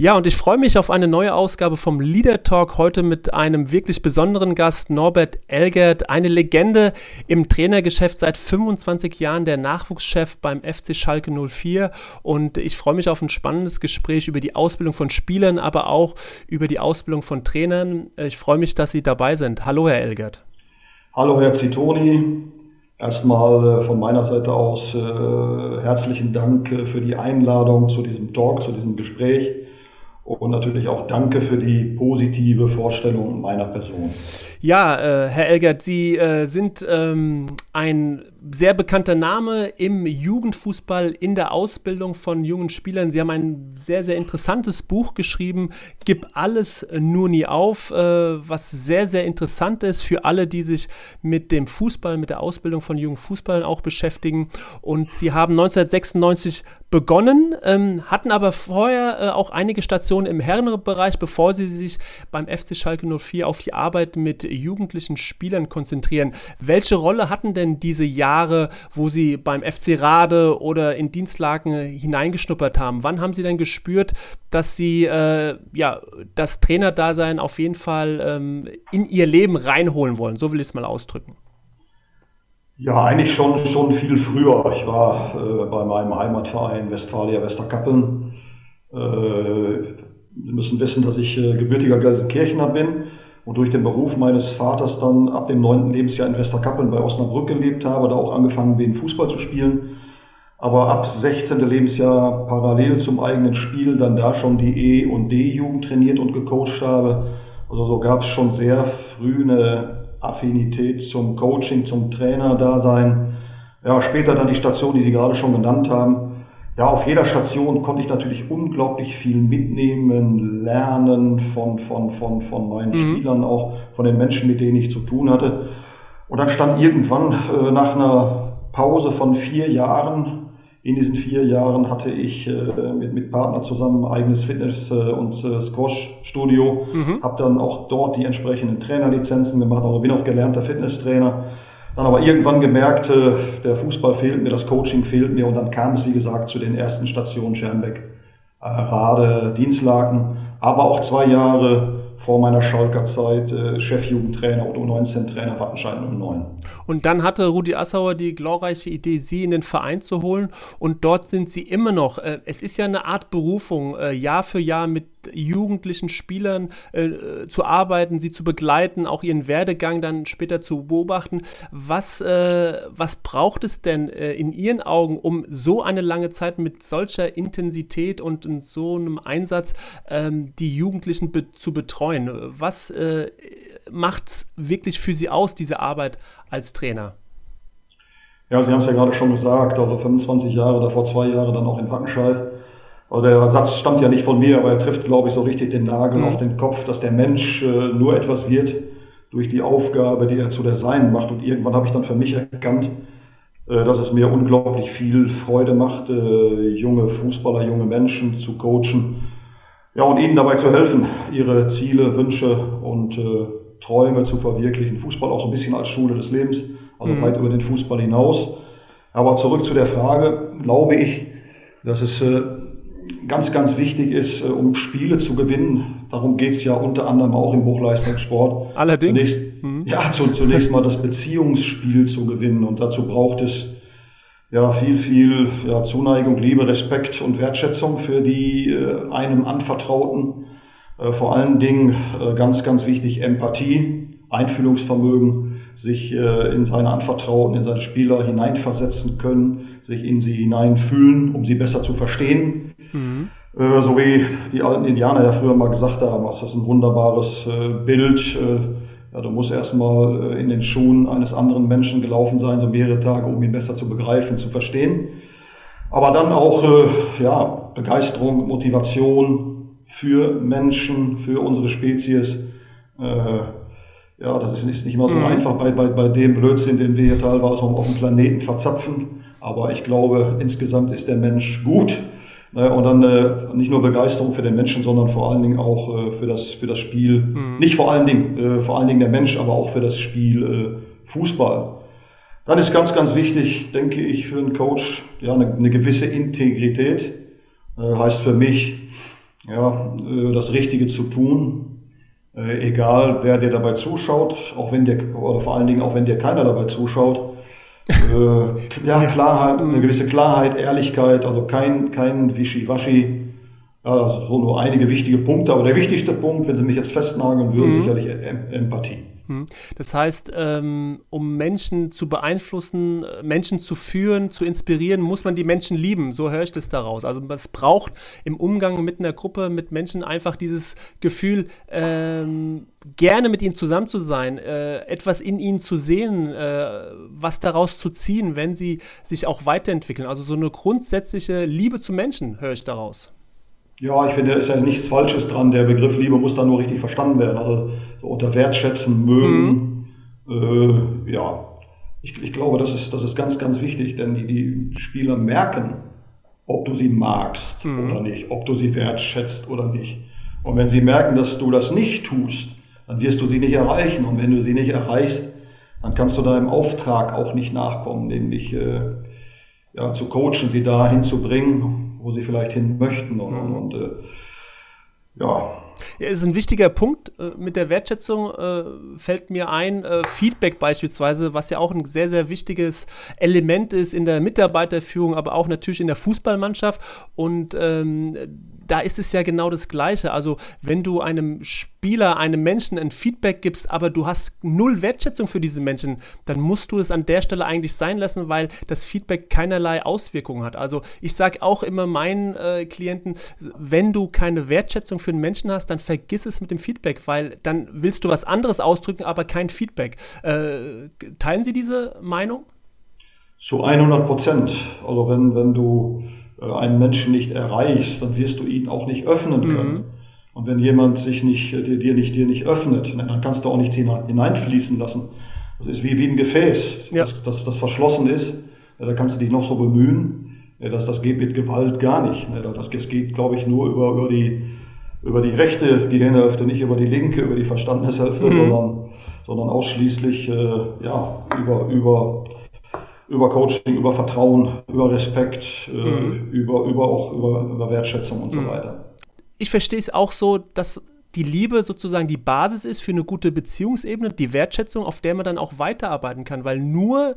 Ja, und ich freue mich auf eine neue Ausgabe vom Leader Talk heute mit einem wirklich besonderen Gast, Norbert Elgert, eine Legende im Trainergeschäft seit 25 Jahren, der Nachwuchschef beim FC Schalke 04. Und ich freue mich auf ein spannendes Gespräch über die Ausbildung von Spielern, aber auch über die Ausbildung von Trainern. Ich freue mich, dass Sie dabei sind. Hallo, Herr Elgert. Hallo, Herr Zitoni. Erstmal äh, von meiner Seite aus äh, herzlichen Dank äh, für die Einladung zu diesem Talk, zu diesem Gespräch. Und natürlich auch danke für die positive Vorstellung meiner Person. Ja, äh, Herr Elgert, Sie äh, sind ähm, ein sehr bekannter Name im Jugendfußball, in der Ausbildung von jungen Spielern. Sie haben ein sehr, sehr interessantes Buch geschrieben, Gib alles nur nie auf, äh, was sehr, sehr interessant ist für alle, die sich mit dem Fußball, mit der Ausbildung von jungen Fußballern auch beschäftigen. Und Sie haben 1996 begonnen, ähm, hatten aber vorher äh, auch einige Stationen im Herrenbereich, bevor Sie sich beim FC Schalke 04 auf die Arbeit mit jugendlichen Spielern konzentrieren. Welche Rolle hatten denn diese Jahre? Wo Sie beim FC Rade oder in Dienstlagen hineingeschnuppert haben? Wann haben Sie denn gespürt, dass Sie äh, ja, das Trainerdasein auf jeden Fall ähm, in Ihr Leben reinholen wollen? So will ich es mal ausdrücken. Ja, eigentlich schon, schon viel früher. Ich war äh, bei meinem Heimatverein Westfalia Westerkappeln. Äh, Sie müssen wissen, dass ich äh, gebürtiger Gelsenkirchener bin und durch den Beruf meines Vaters dann ab dem neunten Lebensjahr in Westerkappeln bei Osnabrück gelebt habe, da auch angefangen bin, Fußball zu spielen. Aber ab 16. Lebensjahr parallel zum eigenen Spiel dann da schon die E- und D-Jugend trainiert und gecoacht habe. Also so gab es schon sehr früh eine Affinität zum Coaching, zum Trainer-Dasein. Ja, später dann die Station, die Sie gerade schon genannt haben ja, auf jeder Station konnte ich natürlich unglaublich viel mitnehmen, lernen von, von, von, von meinen mhm. Spielern, auch von den Menschen, mit denen ich zu tun hatte. Und dann stand irgendwann äh, nach einer Pause von vier Jahren, in diesen vier Jahren hatte ich äh, mit, mit Partner zusammen ein eigenes Fitness- äh, und äh, Squash-Studio, mhm. habe dann auch dort die entsprechenden Trainerlizenzen gemacht, aber bin auch gelernter Fitnesstrainer. Dann aber irgendwann gemerkt, der Fußball fehlt mir, das Coaching fehlt mir und dann kam es, wie gesagt, zu den ersten Stationen Schermbeck, äh, Rade, Dienstlaken, aber auch zwei Jahre vor meiner Schalker Zeit äh, Chefjugendtrainer oder U19-Trainer Wattenscheid 09. Und dann hatte Rudi Assauer die glorreiche Idee, Sie in den Verein zu holen und dort sind Sie immer noch. Äh, es ist ja eine Art Berufung, äh, Jahr für Jahr mit jugendlichen Spielern äh, zu arbeiten, sie zu begleiten, auch ihren Werdegang dann später zu beobachten. Was, äh, was braucht es denn äh, in Ihren Augen, um so eine lange Zeit mit solcher Intensität und in so einem Einsatz ähm, die Jugendlichen be zu betreuen? Was äh, macht es wirklich für Sie aus, diese Arbeit als Trainer? Ja, Sie haben es ja gerade schon gesagt, also 25 Jahre, davor zwei Jahre dann auch in Wattenscheid. Also der Satz stammt ja nicht von mir, aber er trifft, glaube ich, so richtig den Nagel mhm. auf den Kopf, dass der Mensch äh, nur etwas wird durch die Aufgabe, die er zu der Sein macht. Und irgendwann habe ich dann für mich erkannt, äh, dass es mir unglaublich viel Freude macht, äh, junge Fußballer, junge Menschen zu coachen. Ja, und ihnen dabei zu helfen, ihre Ziele, Wünsche und äh, Träume zu verwirklichen. Fußball auch so ein bisschen als Schule des Lebens, also mhm. weit über den Fußball hinaus. Aber zurück zu der Frage, glaube ich, dass es ganz, ganz wichtig ist, äh, um Spiele zu gewinnen. Darum geht es ja unter anderem auch im Hochleistungssport. Allerdings. Zunächst, mhm. Ja, zu, zunächst mal das Beziehungsspiel zu gewinnen. Und dazu braucht es ja viel, viel ja, Zuneigung, Liebe, Respekt und Wertschätzung für die äh, einem Anvertrauten. Äh, vor allen Dingen äh, ganz, ganz wichtig Empathie, Einfühlungsvermögen, sich äh, in seine Anvertrauten, in seine Spieler hineinversetzen können, sich in sie hineinfühlen, um sie besser zu verstehen. Mhm. Äh, so wie die alten Indianer ja früher mal gesagt haben, das ist ein wunderbares äh, Bild. Äh, ja, du musst erstmal äh, in den Schuhen eines anderen Menschen gelaufen sein, so mehrere Tage, um ihn besser zu begreifen, zu verstehen. Aber dann auch äh, ja, Begeisterung, Motivation, für Menschen, für unsere Spezies. Ja, das ist nicht immer so mhm. einfach bei, bei, bei dem Blödsinn, den wir hier teilweise auf dem Planeten verzapfen. Aber ich glaube, insgesamt ist der Mensch gut. Ne, und dann äh, nicht nur Begeisterung für den Menschen, sondern vor allen Dingen auch äh, für, das, für das Spiel. Mhm. Nicht vor allen Dingen, äh, vor allen Dingen der Mensch, aber auch für das Spiel äh, Fußball. Dann ist ganz, ganz wichtig, denke ich, für einen Coach, ja, eine, eine gewisse Integrität. Äh, heißt für mich, ja, äh, das Richtige zu tun, äh, egal wer dir dabei zuschaut, auch wenn dir, oder vor allen Dingen auch wenn dir keiner dabei zuschaut. Äh, ja, Klarheit, eine gewisse Klarheit, Ehrlichkeit, also kein, kein Wischiwaschi. Ja, also so nur einige wichtige Punkte, aber der wichtigste Punkt, wenn Sie mich jetzt festnageln würden, mhm. sicherlich Empathie. Hm. Das heißt, ähm, um Menschen zu beeinflussen, Menschen zu führen, zu inspirieren, muss man die Menschen lieben. So höre ich das daraus. Also es braucht im Umgang mit einer Gruppe, mit Menschen einfach dieses Gefühl, ähm, gerne mit ihnen zusammen zu sein, äh, etwas in ihnen zu sehen, äh, was daraus zu ziehen, wenn sie sich auch weiterentwickeln. Also so eine grundsätzliche Liebe zu Menschen höre ich daraus. Ja, ich finde, da ist ja nichts Falsches dran. Der Begriff Liebe muss da nur richtig verstanden werden. Also so unter Wertschätzen, mögen. Mhm. Äh, ja, ich, ich, glaube, das ist, das ist ganz, ganz wichtig, denn die, die Spieler merken, ob du sie magst mhm. oder nicht, ob du sie wertschätzt oder nicht. Und wenn sie merken, dass du das nicht tust, dann wirst du sie nicht erreichen. Und wenn du sie nicht erreichst, dann kannst du deinem Auftrag auch nicht nachkommen, nämlich äh, ja, zu coachen, sie dahin zu bringen, wo sie vielleicht hin möchten. Und, mhm. und, und äh, ja. Ja, ist ein wichtiger Punkt äh, mit der Wertschätzung, äh, fällt mir ein, äh, Feedback beispielsweise, was ja auch ein sehr, sehr wichtiges Element ist in der Mitarbeiterführung, aber auch natürlich in der Fußballmannschaft. Und ähm, da ist es ja genau das Gleiche. Also, wenn du einem Spieler, einem Menschen ein Feedback gibst, aber du hast null Wertschätzung für diese Menschen, dann musst du es an der Stelle eigentlich sein lassen, weil das Feedback keinerlei Auswirkungen hat. Also, ich sage auch immer meinen äh, Klienten, wenn du keine Wertschätzung für einen Menschen hast, dann vergiss es mit dem Feedback, weil dann willst du was anderes ausdrücken, aber kein Feedback. Äh, teilen Sie diese Meinung? Zu 100 Prozent. Also, wenn, wenn du einen Menschen nicht erreichst, dann wirst du ihn auch nicht öffnen können. Mhm. Und wenn jemand sich nicht, äh, dir, nicht, dir nicht öffnet, dann kannst du auch nichts hineinfließen lassen. Das ist wie, wie ein Gefäß, ja. das, das, das verschlossen ist. Da kannst du dich noch so bemühen. Das, das geht mit Gewalt gar nicht. Das, das geht, glaube ich, nur über, über, die, über die rechte Gehirnhälfte, nicht über die linke, über die Verstandenshälfte, mhm. sondern, sondern ausschließlich äh, ja, über, über über Coaching, über Vertrauen, über Respekt, äh, mhm. über, über auch über, über Wertschätzung und so mhm. weiter. Ich verstehe es auch so, dass die Liebe sozusagen die Basis ist für eine gute Beziehungsebene, die Wertschätzung, auf der man dann auch weiterarbeiten kann, weil nur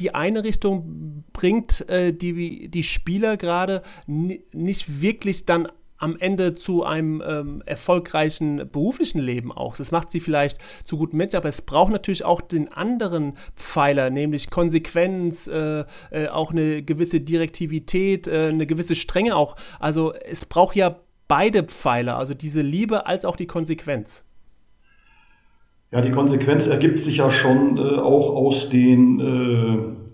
die eine Richtung bringt äh, die, die Spieler gerade nicht wirklich dann am Ende zu einem ähm, erfolgreichen beruflichen Leben auch. Das macht sie vielleicht zu guten Menschen, aber es braucht natürlich auch den anderen Pfeiler, nämlich Konsequenz, äh, äh, auch eine gewisse Direktivität, äh, eine gewisse Strenge auch. Also es braucht ja beide Pfeiler, also diese Liebe als auch die Konsequenz. Ja, die Konsequenz ergibt sich ja schon äh, auch aus den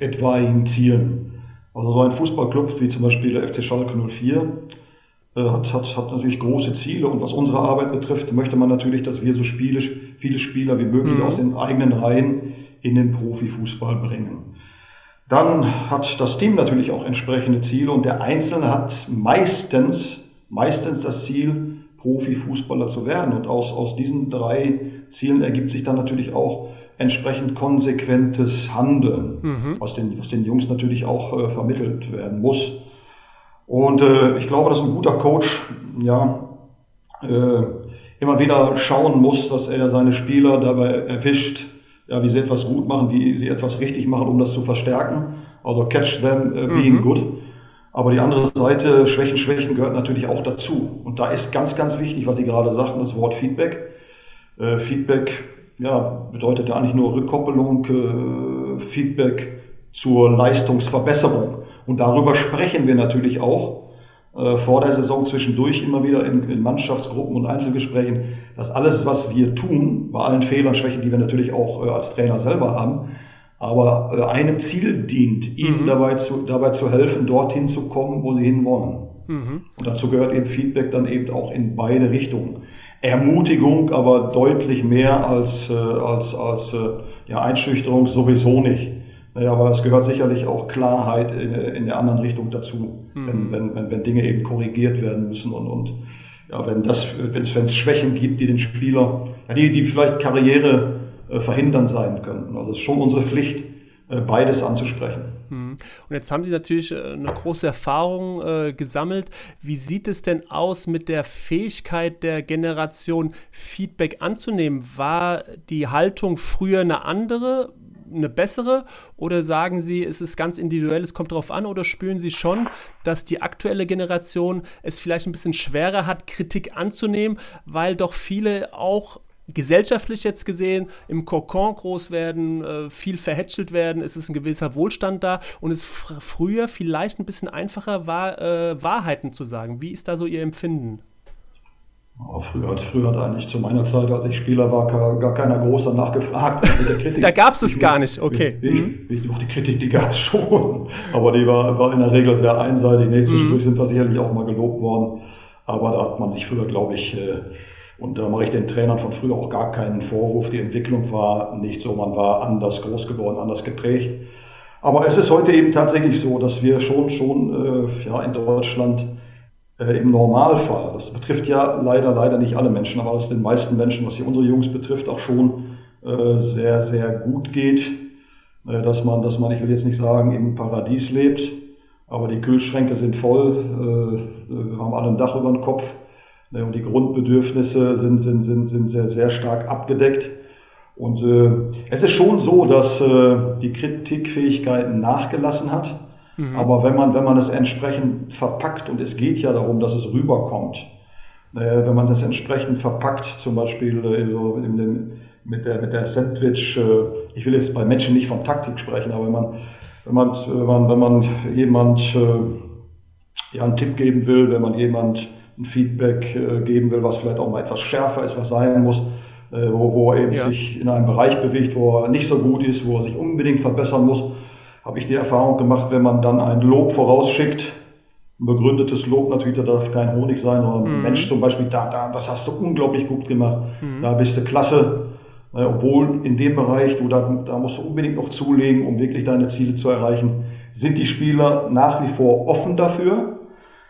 äh, etwaigen Zielen. Also so ein Fußballclub wie zum Beispiel der FC Schalke 04 äh, hat, hat, hat natürlich große Ziele und was unsere Arbeit betrifft, möchte man natürlich, dass wir so spielisch, viele Spieler wie möglich mhm. aus den eigenen Reihen in den Profifußball bringen. Dann hat das Team natürlich auch entsprechende Ziele und der Einzelne hat meistens, meistens das Ziel, Profifußballer zu werden. Und aus, aus diesen drei Zielen ergibt sich dann natürlich auch entsprechend konsequentes Handeln, mhm. was, den, was den Jungs natürlich auch äh, vermittelt werden muss. Und äh, ich glaube, dass ein guter Coach ja äh, immer wieder schauen muss, dass er seine Spieler dabei erwischt, ja, wie sie etwas gut machen, wie sie etwas richtig machen, um das zu verstärken. Also catch them äh, being mhm. good. Aber die andere Seite, Schwächen, Schwächen gehört natürlich auch dazu. Und da ist ganz, ganz wichtig, was Sie gerade sagten, das Wort Feedback. Äh, Feedback ja, bedeutet ja eigentlich nur Rückkoppelung, äh, Feedback zur Leistungsverbesserung. Und darüber sprechen wir natürlich auch äh, vor der Saison zwischendurch immer wieder in, in, Mannschaftsgruppen und Einzelgesprächen, dass alles, was wir tun, bei allen Fehlern, Schwächen, die wir natürlich auch äh, als Trainer selber haben, aber äh, einem Ziel dient, ihnen mhm. dabei, zu, dabei zu helfen, dorthin zu kommen, wo sie hinwollen. Mhm. Und dazu gehört eben Feedback dann eben auch in beide Richtungen. Ermutigung aber deutlich mehr als, äh, als, als äh, ja, Einschüchterung sowieso nicht. Naja, aber es gehört sicherlich auch Klarheit in, in der anderen Richtung dazu, mhm. wenn, wenn, wenn, wenn Dinge eben korrigiert werden müssen und, und ja, wenn das, wenn es Schwächen gibt, die den Spieler, ja, die, die vielleicht Karriere äh, verhindern sein könnten. Also es ist schon unsere Pflicht, äh, beides anzusprechen. Mhm. Und jetzt haben Sie natürlich äh, eine große Erfahrung äh, gesammelt. Wie sieht es denn aus mit der Fähigkeit der Generation, Feedback anzunehmen? War die Haltung früher eine andere? Eine bessere? Oder sagen Sie, es ist ganz individuell, es kommt darauf an? Oder spüren Sie schon, dass die aktuelle Generation es vielleicht ein bisschen schwerer hat, Kritik anzunehmen, weil doch viele auch gesellschaftlich jetzt gesehen im Kokon groß werden, äh, viel verhätschelt werden, es ist ein gewisser Wohlstand da und es fr früher vielleicht ein bisschen einfacher war, äh, Wahrheiten zu sagen. Wie ist da so Ihr Empfinden? Früher, früher hat eigentlich zu meiner Zeit, als ich Spieler war, gar, keiner groß danach gefragt. da gab es es gar nicht, okay. Ich, mhm. ich, doch, die Kritik, die gab es schon, aber die war, war in der Regel sehr einseitig. Nee, zwischendurch mhm. sind wir sicherlich auch mal gelobt worden, aber da hat man sich früher, glaube ich, äh, und da mache ich den Trainern von früher auch gar keinen Vorwurf. Die Entwicklung war nicht so, man war anders groß geworden, anders geprägt. Aber es ist heute eben tatsächlich so, dass wir schon, schon äh, ja, in Deutschland äh, im Normalfall, das betrifft ja leider, leider nicht alle Menschen, aber es den meisten Menschen, was hier unsere Jungs betrifft, auch schon äh, sehr, sehr gut geht. Äh, dass man, dass man, ich will jetzt nicht sagen, im Paradies lebt, aber die Kühlschränke sind voll, äh, wir haben alle ein Dach über dem Kopf Ne, und die Grundbedürfnisse sind, sind, sind, sind sehr, sehr stark abgedeckt. Und äh, es ist schon so, dass äh, die Kritikfähigkeit nachgelassen hat. Mhm. Aber wenn man, wenn man es entsprechend verpackt, und es geht ja darum, dass es rüberkommt, äh, wenn man das entsprechend verpackt, zum Beispiel äh, mit der, mit der Sandwich, äh, ich will jetzt bei Menschen nicht von Taktik sprechen, aber wenn man, wenn man, wenn man, wenn man jemand ja, einen Tipp geben will, wenn man jemand ein Feedback geben will, was vielleicht auch mal etwas schärfer ist, was sein muss, wo, wo er eben ja. sich in einem Bereich bewegt, wo er nicht so gut ist, wo er sich unbedingt verbessern muss, habe ich die Erfahrung gemacht, wenn man dann ein Lob vorausschickt, ein begründetes Lob natürlich, da darf kein Honig sein, oder ein mhm. Mensch zum Beispiel, da, da, das hast du unglaublich gut gemacht, mhm. da bist du klasse, äh, obwohl in dem Bereich, du da, da musst du unbedingt noch zulegen, um wirklich deine Ziele zu erreichen, sind die Spieler nach wie vor offen dafür.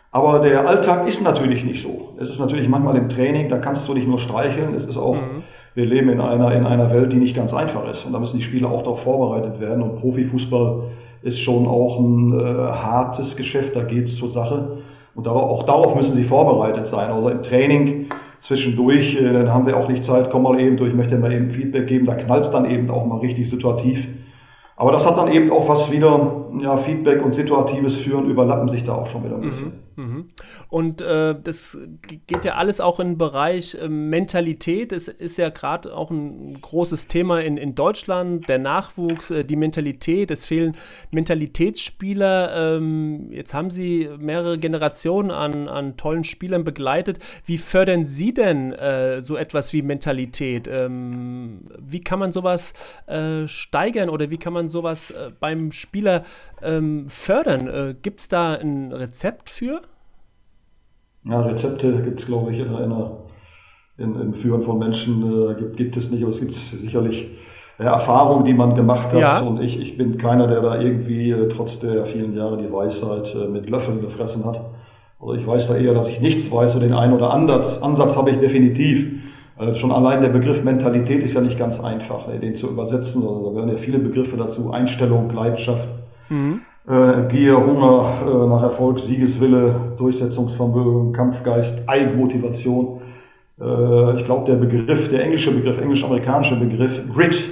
Aber der Alltag ist natürlich nicht so. Es ist natürlich manchmal im Training, da kannst du nicht nur streicheln, es ist auch, mhm. Wir leben in einer, in einer Welt, die nicht ganz einfach ist. Und da müssen die Spieler auch darauf vorbereitet werden. Und Profifußball ist schon auch ein äh, hartes Geschäft, da geht es zur Sache. Und darauf, auch darauf müssen sie vorbereitet sein. Also im Training zwischendurch, äh, dann haben wir auch nicht Zeit, komm mal eben durch, ich möchte mal eben Feedback geben, da knallt es dann eben auch mal richtig situativ. Aber das hat dann eben auch was wieder, ja, Feedback und Situatives führen, überlappen sich da auch schon wieder ein bisschen. Mhm, mh. Und äh, das geht ja alles auch in den Bereich äh, Mentalität. Es ist ja gerade auch ein großes Thema in, in Deutschland, der Nachwuchs, äh, die Mentalität. Es fehlen Mentalitätsspieler. Ähm, jetzt haben Sie mehrere Generationen an, an tollen Spielern begleitet. Wie fördern Sie denn äh, so etwas wie Mentalität? Ähm, wie kann man sowas äh, steigern oder wie kann man sowas äh, beim Spieler ähm, fördern? Äh, Gibt es da ein Rezept für? Ja, Rezepte gibt es, glaube ich, in, in, in, im Führen von Menschen äh, gibt, gibt es nicht, aber es gibt sicherlich äh, Erfahrungen, die man gemacht hat. Ja. Und ich, ich bin keiner, der da irgendwie äh, trotz der vielen Jahre die Weisheit äh, mit Löffeln gefressen hat. Also ich weiß da eher, dass ich nichts weiß und den einen oder anderen Ansatz, habe ich definitiv. Äh, schon allein der Begriff Mentalität ist ja nicht ganz einfach, ne, den zu übersetzen. Also da gehören ja viele Begriffe dazu. Einstellung, Leidenschaft, mhm. äh, Gier, Hunger äh, nach Erfolg, Siegeswille, Durchsetzungsvermögen, Kampfgeist, Eigenmotivation. Äh, ich glaube, der Begriff, der englische Begriff, englisch-amerikanische Begriff Grit,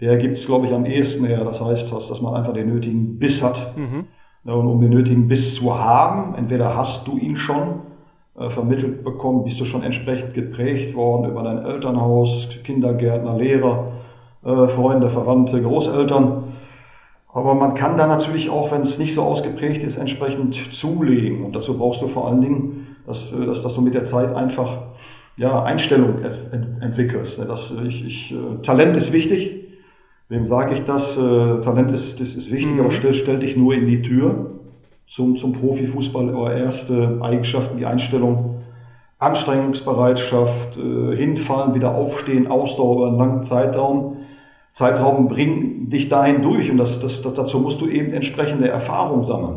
der gibt es, glaube ich, am ehesten her. Das heißt, dass man einfach den nötigen Biss hat. Mhm. Und um den nötigen Biss zu haben, entweder hast du ihn schon, äh, vermittelt bekommen, bist du schon entsprechend geprägt worden über dein Elternhaus, Kindergärtner, Lehrer, äh, Freunde, Verwandte, Großeltern. Aber man kann da natürlich auch, wenn es nicht so ausgeprägt ist, entsprechend zulegen. Und dazu brauchst du vor allen Dingen, dass, äh, dass, dass du mit der Zeit einfach ja, Einstellung ent entwickelst. Ne? Dass ich, ich, äh, Talent ist wichtig. Wem sage ich das? Talent ist, das ist wichtig, mhm. aber stell, stell dich nur in die Tür. zum, zum Profifußball, aber erste Eigenschaften, die Einstellung, Anstrengungsbereitschaft, äh, hinfallen, wieder aufstehen, Ausdauer über einen langen Zeitraum. Zeitraum bringen dich dahin durch und das, das, das, dazu musst du eben entsprechende Erfahrung sammeln.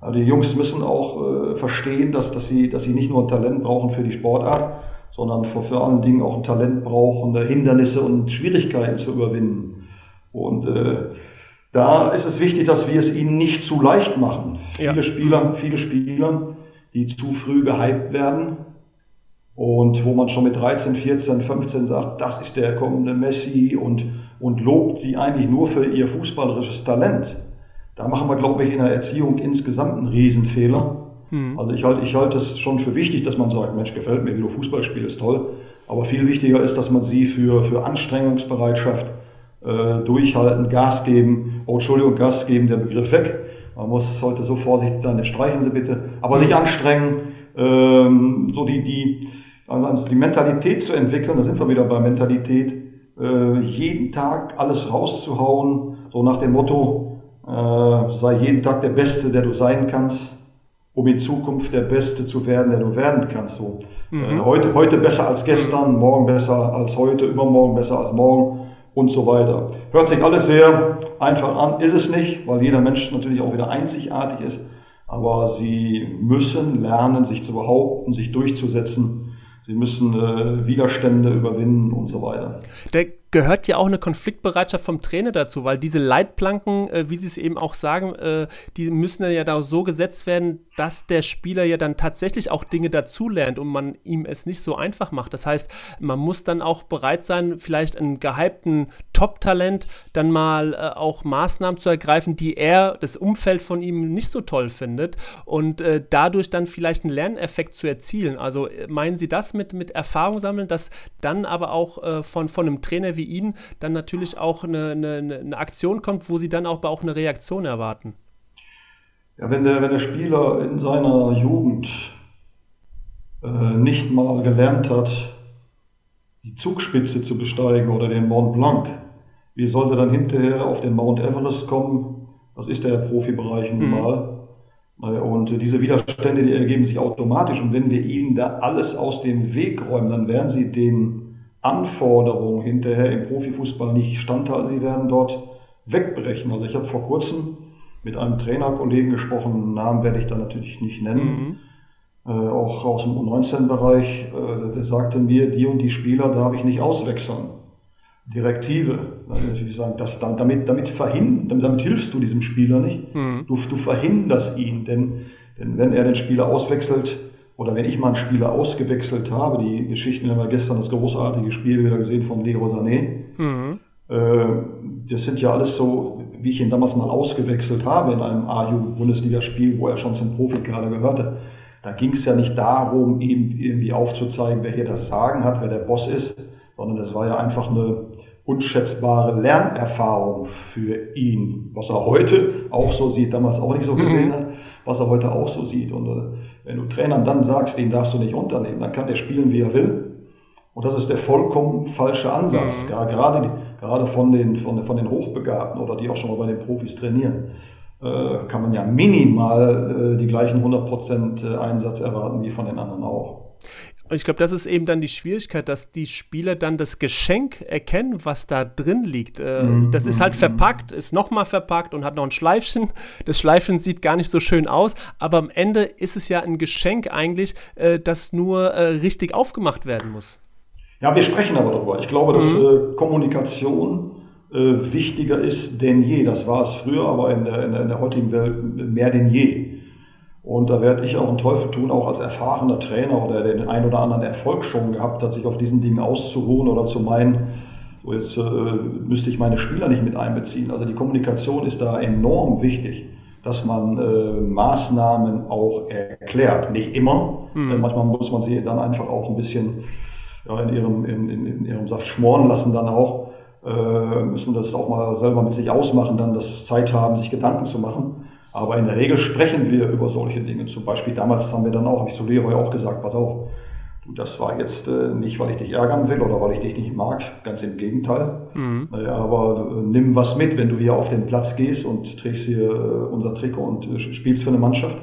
Also die Jungs müssen auch äh, verstehen, dass, dass, sie, dass sie nicht nur ein Talent brauchen für die Sportart, sondern vor, vor allen Dingen auch ein Talent brauchen, Hindernisse und Schwierigkeiten zu überwinden. Und äh, da ist es wichtig, dass wir es ihnen nicht zu leicht machen. Ja. Viele Spieler, viele Spieler, die zu früh gehypt werden, und wo man schon mit 13, 14, 15 sagt, das ist der kommende Messi und, und lobt sie eigentlich nur für ihr fußballerisches Talent. Da machen wir, glaube ich, in der Erziehung insgesamt einen Riesenfehler. Mhm. Also ich halte ich halte es schon für wichtig, dass man sagt, Mensch, gefällt mir, wie du Fußball spielst, toll. Aber viel wichtiger ist, dass man sie für, für Anstrengungsbereitschaft, äh, durchhalten, Gas geben, oh Entschuldigung, Gas geben, der Begriff weg. Man muss heute so vorsichtig sein, streichen Sie bitte. Aber sich anstrengen, ähm, so die, die, also die Mentalität zu entwickeln, da sind wir wieder bei Mentalität, äh, jeden Tag alles rauszuhauen, so nach dem Motto, äh, sei jeden Tag der Beste, der du sein kannst, um in Zukunft der Beste zu werden, der du werden kannst. So. Mhm. Äh, heute, heute besser als gestern, morgen besser als heute, übermorgen besser als morgen und so weiter. Hört sich alles sehr einfach an, ist es nicht, weil jeder Mensch natürlich auch wieder einzigartig ist, aber sie müssen lernen, sich zu behaupten, sich durchzusetzen Sie müssen äh, Widerstände überwinden und so weiter. Der gehört ja auch eine Konfliktbereitschaft vom Trainer dazu, weil diese Leitplanken, äh, wie Sie es eben auch sagen, äh, die müssen ja da so gesetzt werden, dass der Spieler ja dann tatsächlich auch Dinge dazulernt und man ihm es nicht so einfach macht. Das heißt, man muss dann auch bereit sein, vielleicht einen gehypten Top-Talent dann mal äh, auch Maßnahmen zu ergreifen, die er, das Umfeld von ihm nicht so toll findet und äh, dadurch dann vielleicht einen Lerneffekt zu erzielen. Also äh, meinen Sie das mit, mit Erfahrung sammeln, dass dann aber auch äh, von, von einem Trainer wie Ihnen dann natürlich auch eine, eine, eine Aktion kommt, wo Sie dann auch, auch eine Reaktion erwarten? Ja, wenn der, wenn der Spieler in seiner Jugend äh, nicht mal gelernt hat, die Zugspitze zu besteigen oder den Mont Blanc, wie sollte dann hinterher auf den Mount Everest kommen? Das ist der Profibereich nun mhm. mal. Mhm. Und diese Widerstände, die ergeben sich automatisch. Und wenn wir ihnen da alles aus dem Weg räumen, dann werden sie den Anforderungen hinterher im Profifußball nicht standhalten. Sie werden dort wegbrechen. Also ich habe vor kurzem mit einem Trainerkollegen gesprochen, Namen werde ich da natürlich nicht nennen, mhm. äh, auch aus dem U19-Bereich, äh, der sagte mir, die und die Spieler darf ich nicht auswechseln. Direktive. Natürlich sagen, das, damit, damit, verhindern, damit hilfst du diesem Spieler nicht. Mhm. Du, du verhinderst ihn, denn, denn wenn er den Spieler auswechselt, oder wenn ich mal einen Spieler ausgewechselt habe, die Geschichten haben wir gestern das großartige Spiel wieder gesehen von Leo Sané. Mhm. Äh, das sind ja alles so, wie ich ihn damals mal ausgewechselt habe in einem A-Jugend-Bundesligaspiel, wo er schon zum Profi gerade gehörte. Da ging es ja nicht darum, ihm irgendwie aufzuzeigen, wer hier das Sagen hat, wer der Boss ist, sondern es war ja einfach eine unschätzbare Lernerfahrung für ihn, was er heute auch so sieht, damals auch nicht so gesehen mhm. hat, was er heute auch so sieht. Und äh, wenn du Trainern dann sagst, den darfst du nicht runternehmen, dann kann der spielen, wie er will. Und das ist der vollkommen falsche Ansatz, mhm. gerade, gerade von, den, von, von den Hochbegabten oder die auch schon mal bei den Profis trainieren äh, kann man ja minimal äh, die gleichen 100% Einsatz erwarten wie von den anderen auch. Und ich glaube, das ist eben dann die Schwierigkeit, dass die Spieler dann das Geschenk erkennen, was da drin liegt. Äh, mhm. Das ist halt verpackt, ist nochmal verpackt und hat noch ein Schleifchen. Das Schleifchen sieht gar nicht so schön aus, aber am Ende ist es ja ein Geschenk eigentlich, äh, das nur äh, richtig aufgemacht werden muss. Ja, wir sprechen aber darüber. Ich glaube, dass mhm. Äh, Kommunikation äh, wichtiger ist denn je. Das war es früher, aber in der, in der, in der heutigen Welt mehr denn je. Und da werde ich auch einen Teufel tun, auch als erfahrener Trainer oder der den ein oder anderen Erfolg schon gehabt hat, sich auf diesen Dingen auszuruhen oder zu meinen, so jetzt äh, müsste ich meine Spieler nicht mit einbeziehen. Also die Kommunikation ist da enorm wichtig, dass man äh, Maßnahmen auch erklärt. Nicht immer, mhm. denn manchmal muss man sie dann einfach auch ein bisschen ja, in, ihrem, in, in, in ihrem Saft schmoren lassen dann auch. Äh, müssen das auch mal selber mit sich ausmachen, dann das Zeit haben, sich Gedanken zu machen. Aber in der Regel sprechen wir über solche Dinge. Zum Beispiel damals haben wir dann auch, habe ich zu Leroy auch gesagt, pass auf, Das war jetzt äh, nicht, weil ich dich ärgern will oder weil ich dich nicht mag, ganz im Gegenteil. Mhm. Äh, aber äh, nimm was mit, wenn du hier auf den Platz gehst und trägst hier äh, unser Trikot und äh, spielst für eine Mannschaft,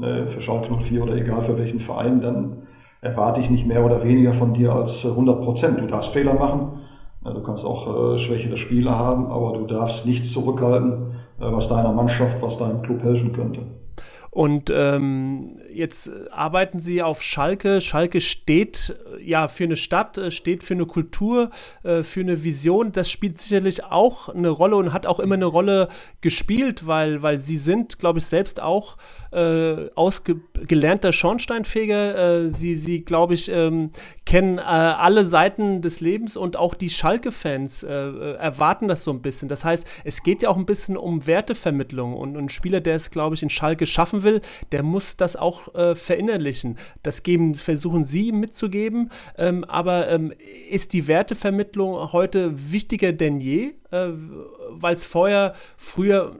äh, für Schalke 04 oder egal für welchen Verein, dann erwarte ich nicht mehr oder weniger von dir als 100 Prozent. Du darfst Fehler machen, du kannst auch schwächere Spiele haben, aber du darfst nichts zurückhalten, was deiner Mannschaft, was deinem Club helfen könnte. Und ähm, jetzt arbeiten Sie auf Schalke. Schalke steht äh, ja für eine Stadt, äh, steht für eine Kultur, äh, für eine Vision. Das spielt sicherlich auch eine Rolle und hat auch immer eine Rolle gespielt, weil, weil Sie sind, glaube ich, selbst auch äh, ausgelernter Schornsteinfeger. Äh, sie, sie glaube ich, ähm, kennen äh, alle Seiten des Lebens und auch die Schalke-Fans äh, äh, erwarten das so ein bisschen. Das heißt, es geht ja auch ein bisschen um Wertevermittlung und, und ein Spieler, der es, glaube ich, in Schalke schaffen will, der muss das auch äh, verinnerlichen. Das geben, versuchen Sie mitzugeben, ähm, aber ähm, ist die Wertevermittlung heute wichtiger denn je? weil es vorher, früher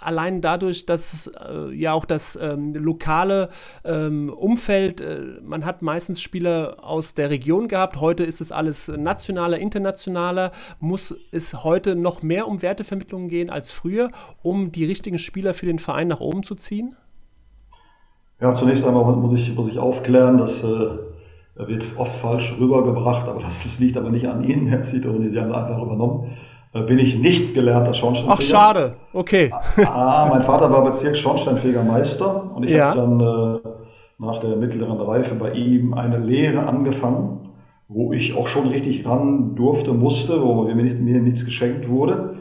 allein dadurch, dass äh, ja auch das ähm, lokale ähm, Umfeld, äh, man hat meistens Spieler aus der Region gehabt, heute ist es alles nationaler, internationaler, muss es heute noch mehr um Wertevermittlung gehen als früher, um die richtigen Spieler für den Verein nach oben zu ziehen? Ja, zunächst einmal muss ich, muss ich aufklären, dass äh, wird oft falsch rübergebracht, aber das, das liegt aber nicht an Ihnen, Herr Zito, die haben einfach übernommen bin ich nicht gelernter Schornsteinfeger. Ach, schade. Okay. Ah, mein Vater war Bezirks Schornsteinfegermeister und ich ja. habe dann äh, nach der mittleren Reife bei ihm eine Lehre angefangen, wo ich auch schon richtig ran durfte, musste, wo mir, nicht, mir nichts geschenkt wurde,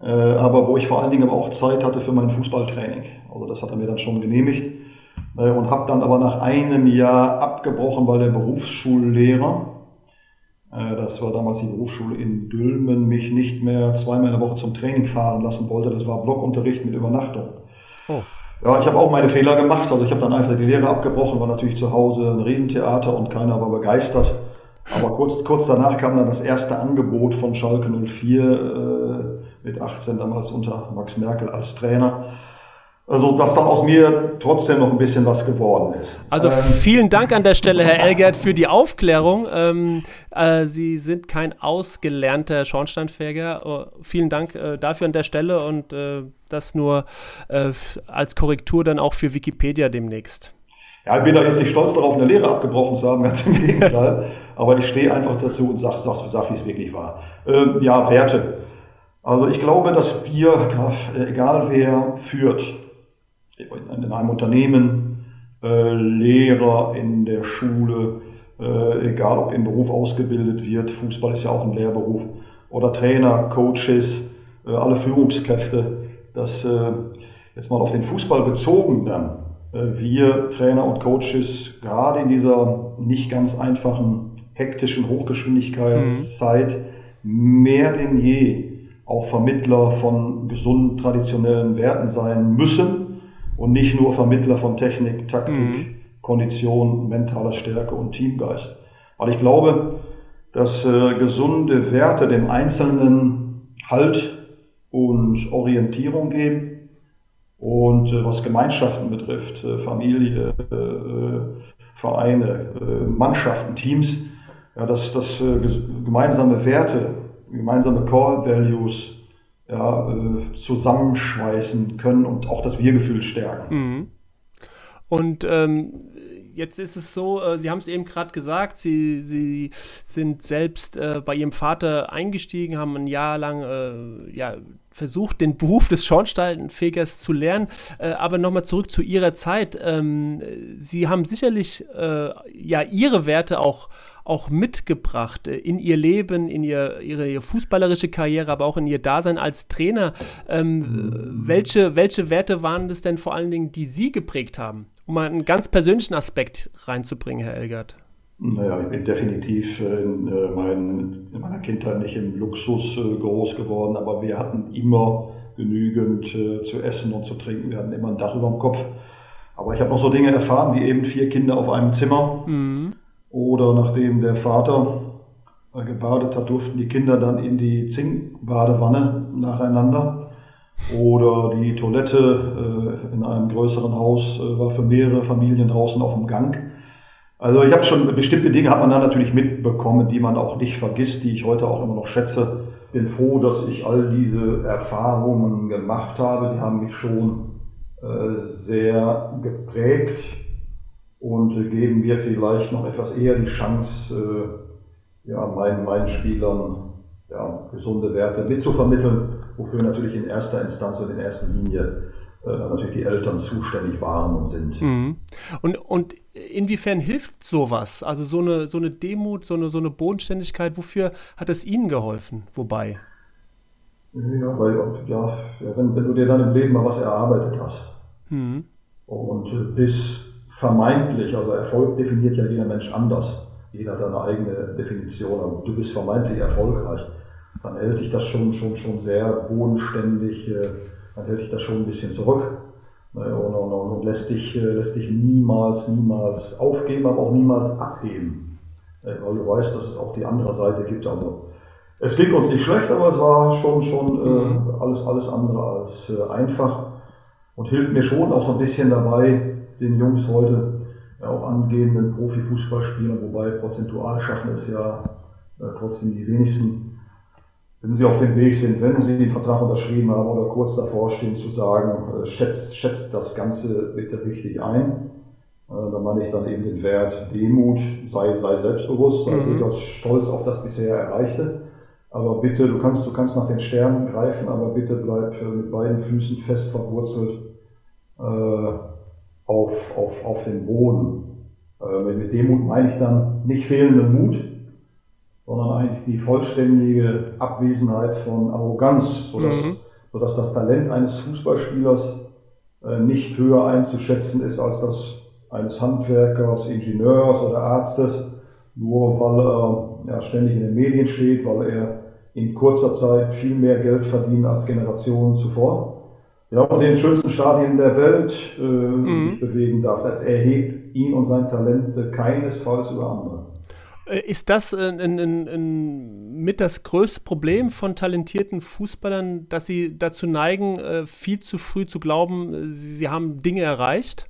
äh, aber wo ich vor allen Dingen aber auch Zeit hatte für mein Fußballtraining. Also das hat er mir dann schon genehmigt äh, und habe dann aber nach einem Jahr abgebrochen, weil der Berufsschullehrer äh, das war damals die Berufsschule in Dülmen, mich nicht mehr zweimal in der Woche zum Training fahren lassen wollte. Das war Blockunterricht mit Übernachtung. Oh. Ja, ich habe auch meine Fehler gemacht. Also ich habe dann einfach die Lehre abgebrochen, war natürlich zu Hause ein Riesentheater und keiner war begeistert. Aber kurz, kurz danach kam dann das erste Angebot von Schalke 04 äh, mit 18 damals unter Max Merkel als Trainer. Also, dass dann aus mir trotzdem noch ein bisschen was geworden ist. Also, ähm, vielen Dank an der Stelle, Herr Elgert, für die Aufklärung. Ähm, äh, Sie sind kein ausgelernter Schornsteinfeger. Uh, vielen Dank äh, dafür an der Stelle und äh, das nur äh, als Korrektur dann auch für Wikipedia demnächst. Ja, ich bin da jetzt nicht stolz darauf, eine Lehre abgebrochen zu haben, ganz im Gegenteil. Aber ich stehe einfach dazu und sage, sag, sag, wie es wirklich war. Ähm, ja, Werte. Also ich glaube, dass wir, egal wer führt, in einem Unternehmen, äh, Lehrer in der Schule, äh, egal ob im Beruf ausgebildet wird, Fußball ist ja auch ein Lehrberuf, oder Trainer, Coaches, äh, alle Führungskräfte, dass jetzt mal auf den Fußball bezogen dann, wir Trainer und Coaches gerade in dieser nicht ganz einfachen, hektischen Hochgeschwindigkeitszeit mhm. mehr denn je auch Vermittler von gesunden traditionellen Werten sein müssen und nicht nur Vermittler von Technik, Taktik, mhm. Kondition, mentaler Stärke und Teamgeist. Weil ich glaube, dass äh, gesunde Werte dem Einzelnen Halt und Orientierung geben. Und äh, was Gemeinschaften betrifft, äh, Familie, äh, äh, Vereine, äh, Mannschaften, Teams, ja, dass, dass gemeinsame Werte, gemeinsame Core Values ja, äh, zusammenschweißen können und auch das Wir-Gefühl stärken. Mhm. Und ähm, jetzt ist es so, äh, Sie haben es eben gerade gesagt, Sie, Sie sind selbst äh, bei Ihrem Vater eingestiegen, haben ein Jahr lang äh, ja, versucht, den Beruf des Schornsteinfegers zu lernen. Äh, aber nochmal zurück zu Ihrer Zeit. Ähm, Sie haben sicherlich äh, ja Ihre Werte auch auch mitgebracht äh, in ihr Leben, in ihr, ihre, ihre, fußballerische Karriere, aber auch in ihr Dasein als Trainer. Ähm, mhm. welche, welche Werte waren das denn vor allen Dingen, die Sie geprägt haben? Um mal einen ganz persönlichen Aspekt reinzubringen, Herr Elgert. Naja, ich bin definitiv in, äh, mein, in meiner Kindheit nicht im Luxus äh, groß geworden, aber wir hatten immer genügend zu essen und zu trinken. Wir hatten immer ein Dach über dem Kopf. Aber ich habe noch so Dinge erfahren, wie eben vier Kinder auf einem Zimmer. Mhm. Oder nachdem der Vater gebadet hat, durften die Kinder dann in die Zinkbadewanne nacheinander. Oder die Toilette äh, in einem größeren Haus äh, war für mehrere Familien draußen auf dem Gang. Also ich habe schon bestimmte Dinge hat man dann natürlich mitbekommen, die man auch nicht vergisst, die ich heute auch immer noch schätze. Bin froh, dass ich all diese Erfahrungen gemacht habe. Die haben mich schon äh, sehr geprägt und geben mir vielleicht noch etwas eher die Chance, äh, ja, meinen, meinen Spielern ja, gesunde Werte mitzuvermitteln, wofür natürlich in erster Instanz und in erster Linie äh, natürlich die Eltern zuständig waren und sind. Mhm. Und, und inwiefern hilft sowas? Also so eine, so eine Demut, so eine, so eine Bodenständigkeit, wofür hat es Ihnen geholfen? Wobei? Ja, weil, ja, wenn, wenn du dir dann im Leben mal was erarbeitet hast mhm. und äh, bis vermeintlich, also Erfolg definiert ja jeder Mensch anders. Jeder hat eine eigene Definition, aber du bist vermeintlich erfolgreich, dann hält dich das schon, schon, schon sehr bodenständig, äh, dann hält dich das schon ein bisschen zurück ne, und, und, und lässt, dich, äh, lässt dich niemals, niemals aufgeben, aber auch niemals abheben. Weil du weißt, dass es auch die andere Seite gibt. Also, es ging uns nicht schlecht, aber es war schon, schon äh, mhm. alles, alles andere als äh, einfach und hilft mir schon auch so ein bisschen dabei, den Jungs heute, ja, auch angehenden Profifußballspielern, wobei prozentual schaffen es ja äh, trotzdem die wenigsten, wenn sie auf dem Weg sind, wenn sie den Vertrag unterschrieben haben oder kurz davor stehen, zu sagen, äh, schätzt, schätzt das Ganze bitte richtig ein. Äh, da meine ich dann eben den Wert Demut, sei, sei selbstbewusst, sei mhm. durchaus stolz auf das bisher Erreichte. Aber bitte, du kannst, du kannst nach den Sternen greifen, aber bitte bleib äh, mit beiden Füßen fest verwurzelt äh, auf, auf, auf den Boden. Äh, mit Demut meine ich dann nicht fehlenden Mut, sondern eigentlich die vollständige Abwesenheit von Arroganz, sodass, mhm. sodass das Talent eines Fußballspielers äh, nicht höher einzuschätzen ist als das eines Handwerkers, Ingenieurs oder Arztes, nur weil er ja, ständig in den Medien steht, weil er in kurzer Zeit viel mehr Geld verdient als Generationen zuvor ja, und in den schönsten Stadien der Welt äh, mhm. sich bewegen darf. Das erhebt ihn und sein Talent keinesfalls über andere. Äh, ist das äh, in, in, in, mit das größte Problem von talentierten Fußballern, dass sie dazu neigen, äh, viel zu früh zu glauben, sie haben Dinge erreicht?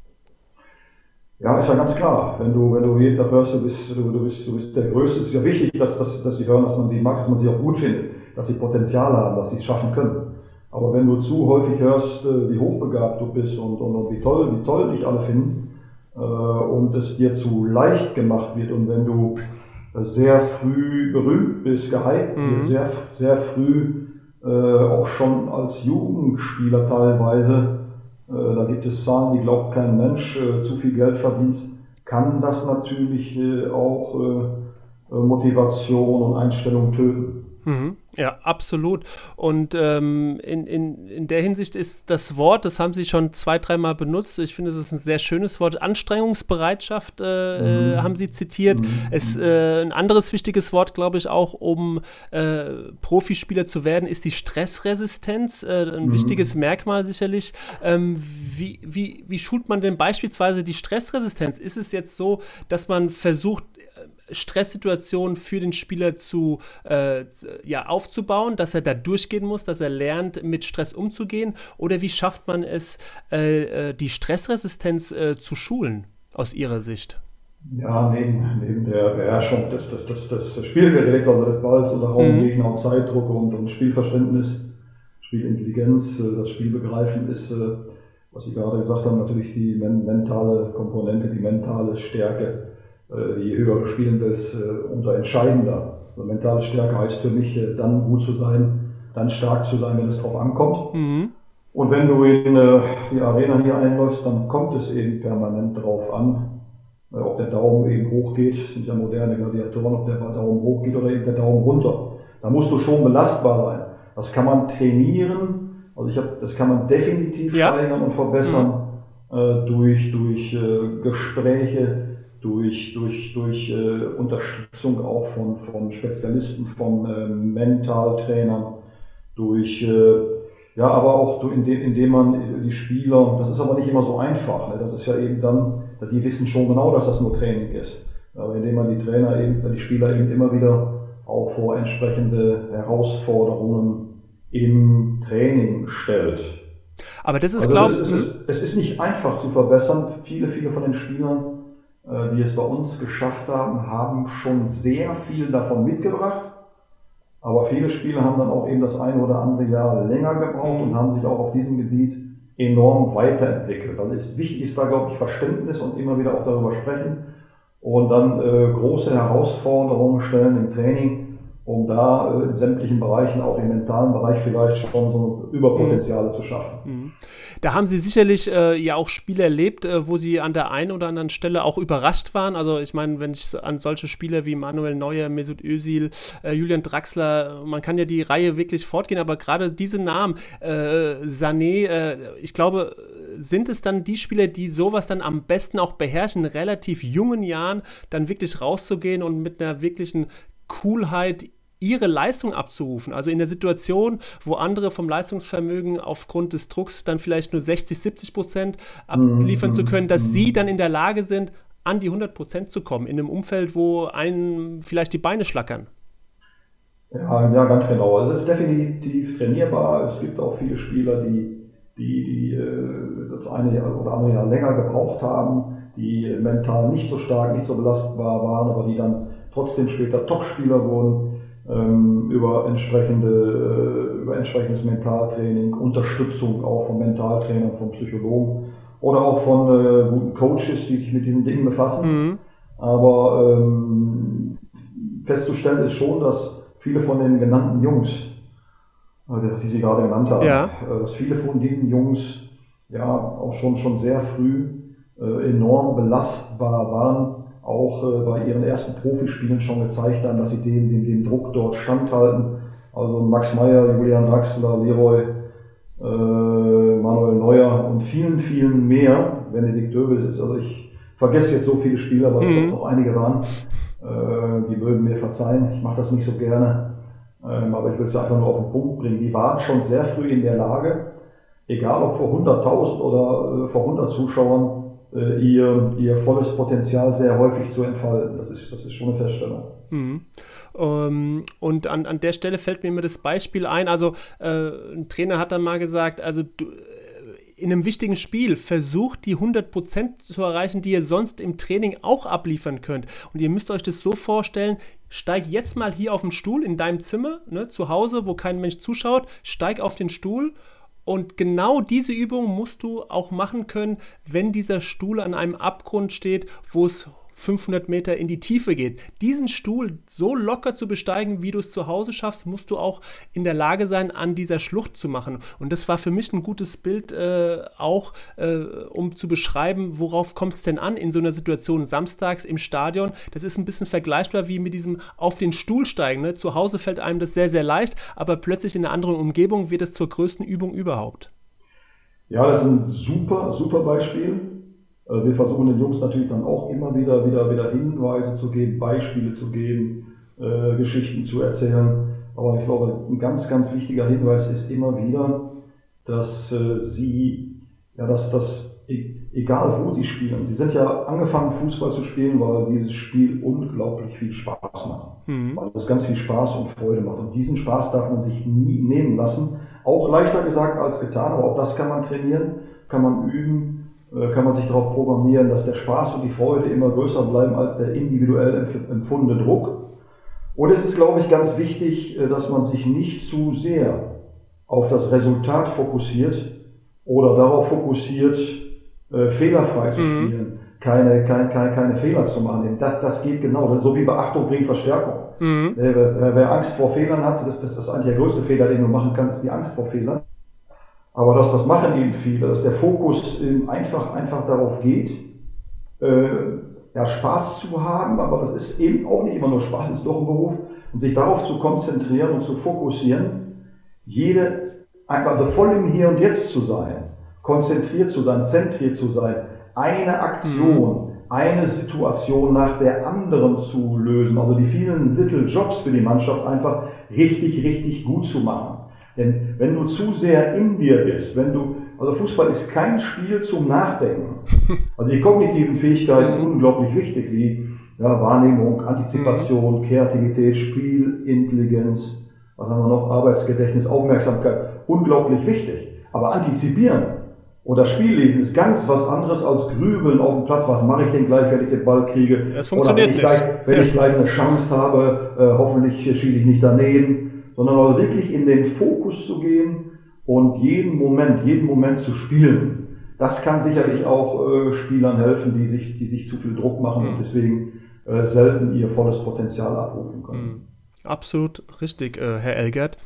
Ja, ist ja ganz klar. Wenn du, wenn du jeder hörst, du bist, du, du, bist, du bist der Größte, ist ja wichtig, dass, dass, dass sie hören, dass man sie mag, dass man sie auch gut findet, dass sie Potenzial haben, dass sie es schaffen können. Aber wenn du zu häufig hörst, äh, wie hochbegabt du bist und, und, und wie toll, wie toll dich alle finden, äh, und es dir zu leicht gemacht wird und wenn du sehr früh berühmt bist, gehypt mhm. sehr, sehr früh äh, auch schon als Jugendspieler teilweise, äh, da gibt es Zahlen, die glaubt kein Mensch, äh, zu viel Geld verdienst, kann das natürlich äh, auch Motivation und Einstellung töten. Mhm. Ja, absolut. Und ähm, in, in, in der Hinsicht ist das Wort, das haben Sie schon zwei, dreimal benutzt, ich finde, es ist ein sehr schönes Wort, Anstrengungsbereitschaft äh, mhm. haben Sie zitiert. Mhm. Es, äh, ein anderes wichtiges Wort, glaube ich, auch um äh, Profispieler zu werden, ist die Stressresistenz, äh, ein mhm. wichtiges Merkmal sicherlich. Ähm, wie, wie, wie schult man denn beispielsweise die Stressresistenz? Ist es jetzt so, dass man versucht, Stresssituationen für den Spieler zu, äh, ja, aufzubauen, dass er da durchgehen muss, dass er lernt, mit Stress umzugehen? Oder wie schafft man es, äh, äh die Stressresistenz äh, zu schulen, aus Ihrer Sicht? Ja, neben, neben der Beherrschung des, des, des, des Spielgeräts, also des Balls unter Raumgegner mhm. und Zeitdruck und, und Spielverständnis, Spielintelligenz, äh, das Spielbegreifen ist, äh, was Sie gerade gesagt haben, natürlich die mentale Komponente, die mentale Stärke je höher du spielen willst, äh, umso entscheidender. Also mentale Stärke heißt für mich, äh, dann gut zu sein, dann stark zu sein, wenn es drauf ankommt. Mhm. Und wenn du in die Arena hier einläufst, dann kommt es eben permanent drauf an, ob der Daumen eben hochgeht, das sind ja moderne Gladiatoren, ob der Daumen hochgeht oder eben der Daumen runter. Da musst du schon belastbar sein. Das kann man trainieren, also ich habe, das kann man definitiv ja. steigern und verbessern mhm. äh, durch, durch äh, Gespräche, durch, durch, durch äh, Unterstützung auch von, von Spezialisten, von äh, Mentaltrainern, durch, äh, ja, aber auch indem, indem man die Spieler, das ist aber nicht immer so einfach, ne? das ist ja eben dann, die wissen schon genau, dass das nur Training ist, aber indem man die Trainer eben, die Spieler eben immer wieder auch vor entsprechende Herausforderungen im Training stellt. Aber das ist, also glaube ich. Es, es, es ist nicht einfach zu verbessern. Viele, viele von den Spielern äh, die es bei uns geschafft haben, haben schon sehr viel davon mitgebracht. Aber viele Spieler haben dann auch eben das eine oder andere Jahr länger gebraucht und haben sich auch auf diesem Gebiet enorm weiterentwickelt. Also ist, wichtig ist da, glaube ich, Verständnis und immer wieder auch darüber sprechen und dann äh, große Herausforderungen stellen im Training um da äh, in sämtlichen Bereichen, auch im mentalen Bereich vielleicht schon so Überpotenziale mhm. zu schaffen. Mhm. Da haben Sie sicherlich äh, ja auch Spiele erlebt, äh, wo Sie an der einen oder anderen Stelle auch überrascht waren. Also ich meine, wenn ich an solche Spieler wie Manuel Neuer, Mesut Özil, äh, Julian Draxler, man kann ja die Reihe wirklich fortgehen, aber gerade diese Namen, äh, Sané, äh, ich glaube, sind es dann die Spieler, die sowas dann am besten auch beherrschen, in relativ jungen Jahren dann wirklich rauszugehen und mit einer wirklichen Coolheit ihre Leistung abzurufen. Also in der Situation, wo andere vom Leistungsvermögen aufgrund des Drucks dann vielleicht nur 60, 70 Prozent abliefern mhm. zu können, dass sie dann in der Lage sind, an die 100 Prozent zu kommen, in einem Umfeld, wo einen vielleicht die Beine schlackern. Ja, ja, ganz genau. Also es ist definitiv trainierbar. Es gibt auch viele Spieler, die, die, die äh, das eine oder andere Jahr länger gebraucht haben, die mental nicht so stark, nicht so belastbar waren, aber die dann trotzdem später Topspieler wurden über, entsprechende, äh, über entsprechendes Mentaltraining, Unterstützung auch von Mentaltrainern, von Psychologen oder auch von äh, guten Coaches, die sich mit diesen Dingen befassen. Mhm. Aber ähm, festzustellen ist schon, dass viele von den genannten Jungs, die Sie gerade genannt haben, ja. Äh, dass viele von diesen Jungs ja auch schon, schon sehr früh äh, enorm belastbar waren auch äh, bei ihren ersten Profispielen schon gezeigt haben, dass sie dem, dem, dem Druck dort standhalten. Also Max Meyer, Julian Draxler, Leroy, äh, Manuel Neuer und vielen, vielen mehr. Benedikt Döbel ist, also ich vergesse jetzt so viele Spieler, weil es mhm. noch einige waren. Äh, die würden mir verzeihen, ich mache das nicht so gerne. Ähm, aber ich will es einfach nur auf den Punkt bringen. Die waren schon sehr früh in der Lage, egal ob vor 100.000 oder äh, vor 100 Zuschauern, äh, ihr, ihr volles Potenzial sehr häufig zu entfalten. Das ist, das ist schon eine Feststellung. Mhm. Ähm, und an, an der Stelle fällt mir immer das Beispiel ein. Also, äh, ein Trainer hat dann mal gesagt, also du, äh, in einem wichtigen Spiel versucht die 100% zu erreichen, die ihr sonst im Training auch abliefern könnt. Und ihr müsst euch das so vorstellen, steig jetzt mal hier auf den Stuhl in deinem Zimmer, ne, zu Hause, wo kein Mensch zuschaut, steig auf den Stuhl und genau diese Übung musst du auch machen können, wenn dieser Stuhl an einem Abgrund steht, wo es 500 Meter in die Tiefe geht. Diesen Stuhl so locker zu besteigen, wie du es zu Hause schaffst, musst du auch in der Lage sein, an dieser Schlucht zu machen. Und das war für mich ein gutes Bild äh, auch, äh, um zu beschreiben, worauf kommt es denn an in so einer Situation samstags im Stadion. Das ist ein bisschen vergleichbar wie mit diesem auf den Stuhl steigen. Ne? Zu Hause fällt einem das sehr, sehr leicht, aber plötzlich in einer anderen Umgebung wird es zur größten Übung überhaupt. Ja, das ist ein super, super Beispiel. Äh, wir versuchen den Jungs natürlich dann auch immer wieder, wieder, wieder Hinweise zu geben, Beispiele zu geben, äh, Geschichten zu erzählen. Aber ich glaube, ein ganz, ganz wichtiger Hinweis ist immer wieder, dass äh, sie, ja, dass das, e, egal wo sie spielen, sie sind ja angefangen Fußball zu spielen, weil dieses Spiel unglaublich viel Spaß macht. Mhm. Weil es ganz viel Spaß und Freude macht. Und diesen Spaß darf man sich nie nehmen lassen. Auch leichter gesagt als getan, aber auch das kann man trainieren, kann man üben kann man sich darauf programmieren, dass der Spaß und die Freude immer größer bleiben als der individuell empfundene Druck. Und es ist, glaube ich, ganz wichtig, äh, dass man sich nicht zu sehr auf das Resultat fokussiert oder darauf fokussiert, äh, fehlerfrei zu spielen, mhm. keine, keine, keine, keine Fehler zu machen. Das, das geht genau, so wie Beachtung bringt Verstärkung. Mhm. Wer, wer, Angst vor Fehlern hat, das, das ist eigentlich der größte Fehler, den du machen kannst, die Angst vor Fehlern. Aber dass das machen eben viele, dass der Fokus einfach, einfach darauf geht, äh, ja, Spaß zu haben, aber das ist eben auch nicht immer nur Spaß, ist doch ein Beruf, und sich darauf zu konzentrieren und zu fokussieren, jede, also voll im Hier und Jetzt zu sein, konzentriert zu sein, zentriert zu sein, eine Aktion, mhm. eine Situation nach der anderen zu lösen, also die vielen Little Jobs für die Mannschaft einfach richtig, richtig gut zu machen. Denn wenn du zu sehr in dir bist, wenn du, also Fußball ist kein Spiel zum Nachdenken. Also die kognitiven Fähigkeiten mhm. unglaublich wichtig, wie ja, Wahrnehmung, Antizipation, mhm. Kreativität, Spielintelligenz, was haben wir noch, Arbeitsgedächtnis, Aufmerksamkeit, unglaublich wichtig. Aber antizipieren, Und das Spiel lesen ist ganz was anderes als grübeln auf dem Platz. Was mache ich denn gleich, wenn ich den Ball kriege? Das funktioniert Oder wenn ich nicht. Gleich, wenn ich gleich eine Chance habe, äh, hoffentlich schieße ich nicht daneben. Sondern mal wirklich in den Fokus zu gehen und jeden Moment, jeden Moment zu spielen. Das kann sicherlich auch äh, Spielern helfen, die sich, die sich zu viel Druck machen Mhm. und deswegen äh, selten ihr volles Potenzial abrufen können. Mhm. Absolut richtig, äh, Herr Elgert.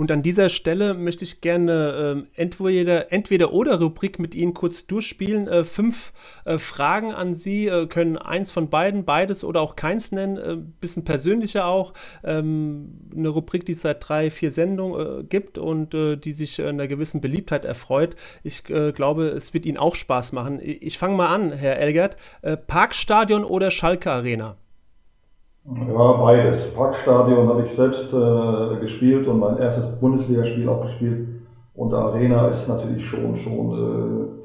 Und an dieser Stelle möchte ich gerne ähm, entweder, entweder oder Rubrik mit Ihnen kurz durchspielen. Äh, fünf äh, Fragen an Sie, äh, können eins von beiden, beides oder auch keins nennen, äh, bisschen persönlicher auch. Ähm, eine Rubrik, die es seit drei, vier Sendungen äh, gibt und äh, die sich einer gewissen Beliebtheit erfreut. Ich äh, glaube, es wird Ihnen auch Spaß machen. Ich, ich fange mal an, Herr Elgert. Äh, Parkstadion oder Schalke Arena? Ja, beides. Parkstadion habe ich selbst äh, gespielt und mein erstes Bundesligaspiel auch gespielt. Und Arena ist natürlich schon, schon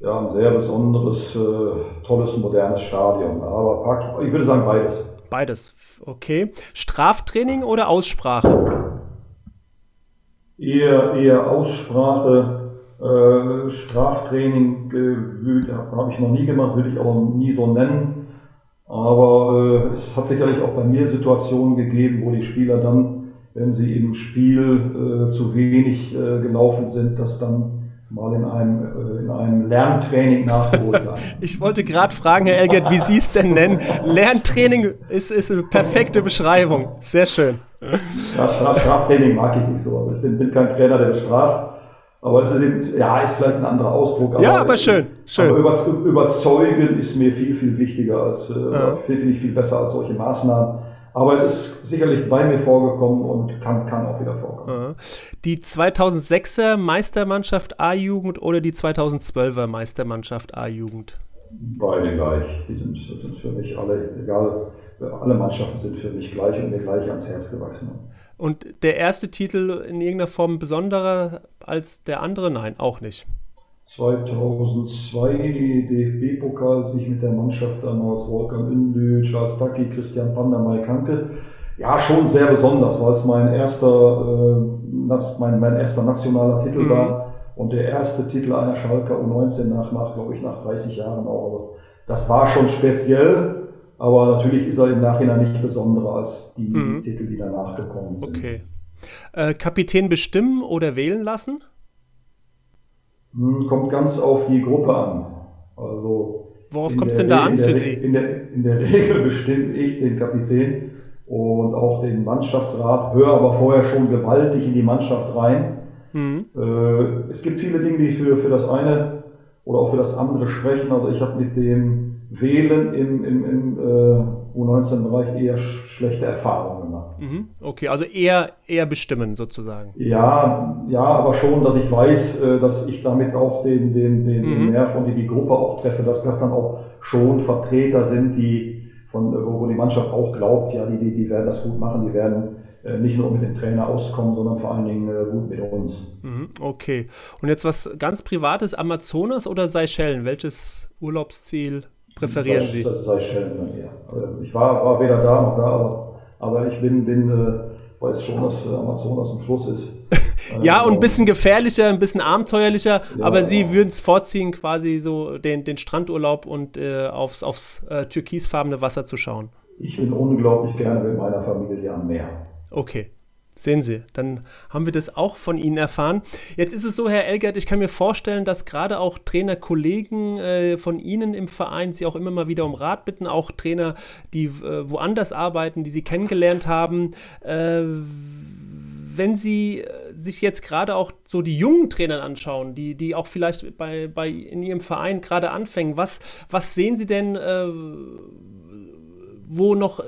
äh, ja, ein sehr besonderes, äh, tolles, modernes Stadion. Aber Park, ich würde sagen beides. Beides, okay. Straftraining oder Aussprache? Eher, eher Aussprache. Äh, Straftraining äh, habe ich noch nie gemacht, würde ich auch nie so nennen. Aber äh, es hat sicherlich auch bei mir Situationen gegeben, wo die Spieler dann, wenn sie im Spiel äh, zu wenig äh, gelaufen sind, das dann mal in einem, äh, in einem Lerntraining nachgeholt haben. ich wollte gerade fragen, Herr Elgert, wie Sie es denn nennen. Lerntraining ist, ist eine perfekte Beschreibung. Sehr schön. Ja, Straf, Straftraining mag ich nicht so. Also ich bin, bin kein Trainer, der bestraft. Aber es ist eben, ja, ist vielleicht ein anderer Ausdruck. Aber, ja, aber schön. schön. Aber über, überzeugen ist mir viel, viel wichtiger als, äh, ja. finde ich viel besser als solche Maßnahmen. Aber es ist sicherlich bei mir vorgekommen und kann, kann auch wieder vorkommen. Die 2006er Meistermannschaft A-Jugend oder die 2012er Meistermannschaft A-Jugend? Beide gleich. Die sind, sind für mich alle, egal, alle Mannschaften sind für mich gleich und mir gleich ans Herz gewachsen. Und der erste Titel in irgendeiner Form besonderer als der andere? Nein, auch nicht. 2002 DFB-Pokal sich mit der Mannschaft damals Wolfgang Ündü, Charles Taki, Christian Pander, Mike Hanke. Ja, schon sehr besonders, weil es mein erster, äh, mein, mein erster nationaler Titel mhm. war und der erste Titel einer Schalker U19 nach, nach glaube ich, nach 30 Jahren auch. Das war schon speziell, aber natürlich ist er im Nachhinein nicht besonderer als die mhm. Titel, die danach gekommen sind. Okay. Äh, Kapitän bestimmen oder wählen lassen? Kommt ganz auf die Gruppe an. Also Worauf kommt es denn da an für Sie? In der, in der Regel bestimme ich den Kapitän und auch den Mannschaftsrat, höre aber vorher schon gewaltig in die Mannschaft rein. Mhm. Äh, es gibt viele Dinge, die für, für das eine oder auch für das andere sprechen. Also ich habe mit dem Wählen im, im, im äh, U19-Bereich eher schlechte Erfahrungen gemacht. Mhm. Okay, also eher, eher bestimmen sozusagen. Ja, ja, aber schon, dass ich weiß, äh, dass ich damit auch den, den, den mhm. Nerv und die, die Gruppe auch treffe, dass das dann auch schon Vertreter sind, die von, wo die Mannschaft auch glaubt, ja, die, die, die werden das gut machen, die werden äh, nicht nur mit dem Trainer auskommen, sondern vor allen Dingen äh, gut mit uns. Mhm, okay. Und jetzt was ganz Privates, Amazonas oder Seychellen? Welches Urlaubsziel präferieren Sie? Seychellen dann eher. Ich war, war weder da noch da, aber, aber ich bin, bin äh, weiß schon, dass Amazonas ein Fluss ist. ja, und ein bisschen gefährlicher, ein bisschen abenteuerlicher, ja, aber Sie ja. würden es vorziehen, quasi so den, den Strandurlaub und äh, aufs, aufs äh, türkisfarbene Wasser zu schauen. Ich bin unglaublich gerne mit meiner Familie am Meer. Okay. Sehen Sie, dann haben wir das auch von Ihnen erfahren. Jetzt ist es so, Herr Elgert, ich kann mir vorstellen, dass gerade auch Trainerkollegen äh, von Ihnen im Verein Sie auch immer mal wieder um Rat bitten, auch Trainer, die äh, woanders arbeiten, die Sie kennengelernt haben. Äh, wenn Sie sich jetzt gerade auch so die jungen Trainer anschauen, die, die auch vielleicht bei, bei in Ihrem Verein gerade anfangen, was, was sehen Sie denn, äh, wo noch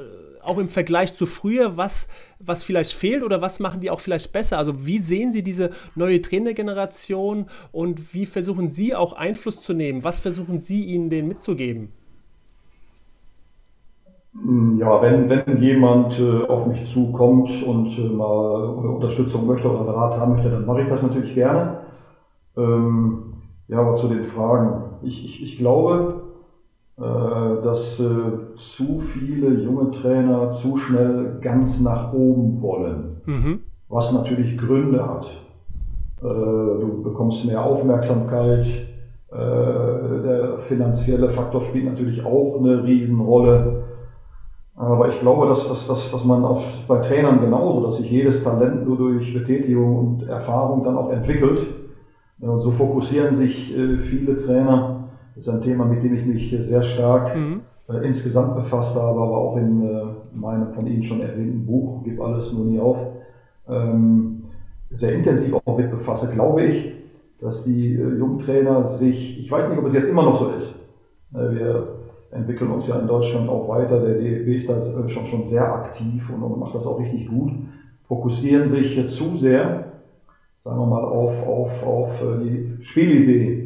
auch im Vergleich zu früher, was, was vielleicht fehlt oder was machen die auch vielleicht besser? Also wie sehen Sie diese neue Trainergeneration und wie versuchen Sie auch Einfluss zu nehmen? Was versuchen Sie ihnen denen mitzugeben? Ja, wenn, wenn jemand äh, auf mich zukommt und äh, mal Unterstützung möchte oder Rat haben möchte, dann mache ich das natürlich gerne. Ähm, ja, aber zu den Fragen. Ich, ich, ich glaube, dass äh, zu viele junge Trainer zu schnell ganz nach oben wollen, mhm. was natürlich Gründe hat. du bekommst mehr Aufmerksamkeit. Der finanzielle Faktor spielt natürlich auch eine Riesenrolle. Aber ich glaube, dass, dass, dass, dass man auf, bei Trainern genauso, dass sich jedes Talent nur durch Betätigung und Erfahrung dann auch entwickelt. Und so fokussieren sich viele Trainer. Das ist ein Thema, mit dem ich mich sehr stark mhm. äh, insgesamt befasst habe, aber auch in äh, meinem von Ihnen schon erwähnten Buch, Gib alles nur nie auf, ähm, sehr intensiv auch mit befasse, glaube ich, dass die äh, Jugendtrainer sich, ich weiß nicht, ob es jetzt immer noch so ist, äh, wir entwickeln uns ja in Deutschland auch weiter, der DFB ist da äh, schon, schon sehr aktiv und, und macht das auch richtig gut, fokussieren sich zu sehr, sagen wir mal, auf, auf, auf äh, die Spielidee,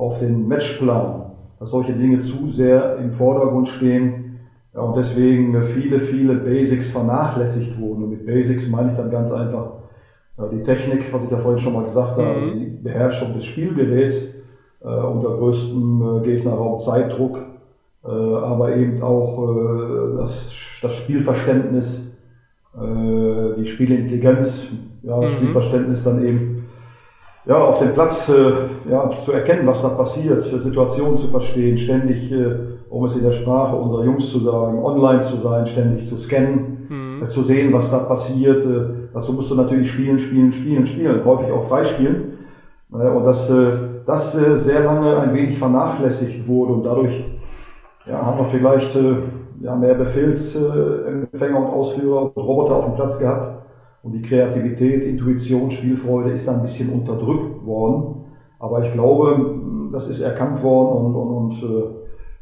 auf den Matchplan, dass solche Dinge zu sehr im Vordergrund stehen ja, und deswegen viele, viele Basics vernachlässigt wurden. Und mit Basics meine ich dann ganz einfach ja, die Technik, was ich ja vorhin schon mal gesagt mhm. habe, die Beherrschung des Spielgeräts äh, unter größtem äh, Gegnerraum Zeitdruck, äh, aber eben auch äh, das, das Spielverständnis, äh, die Spielintelligenz, ja, mhm. Spielverständnis dann eben ja, auf dem Platz äh, ja, zu erkennen, was da passiert, Situationen zu verstehen, ständig, äh, um es in der Sprache unserer Jungs zu sagen, online zu sein, ständig zu scannen, mhm. äh, zu sehen, was da passiert. Äh, dazu musst du natürlich spielen, spielen, spielen, spielen, häufig auch freispielen. Äh, und dass äh, das äh, sehr lange ein wenig vernachlässigt wurde und dadurch ja, haben wir vielleicht äh, ja, mehr Befehlsempfänger und Ausführer und Roboter auf dem Platz gehabt und die Kreativität, Intuition, Spielfreude ist ein bisschen unterdrückt worden. Aber ich glaube, das ist erkannt worden und, und, und äh,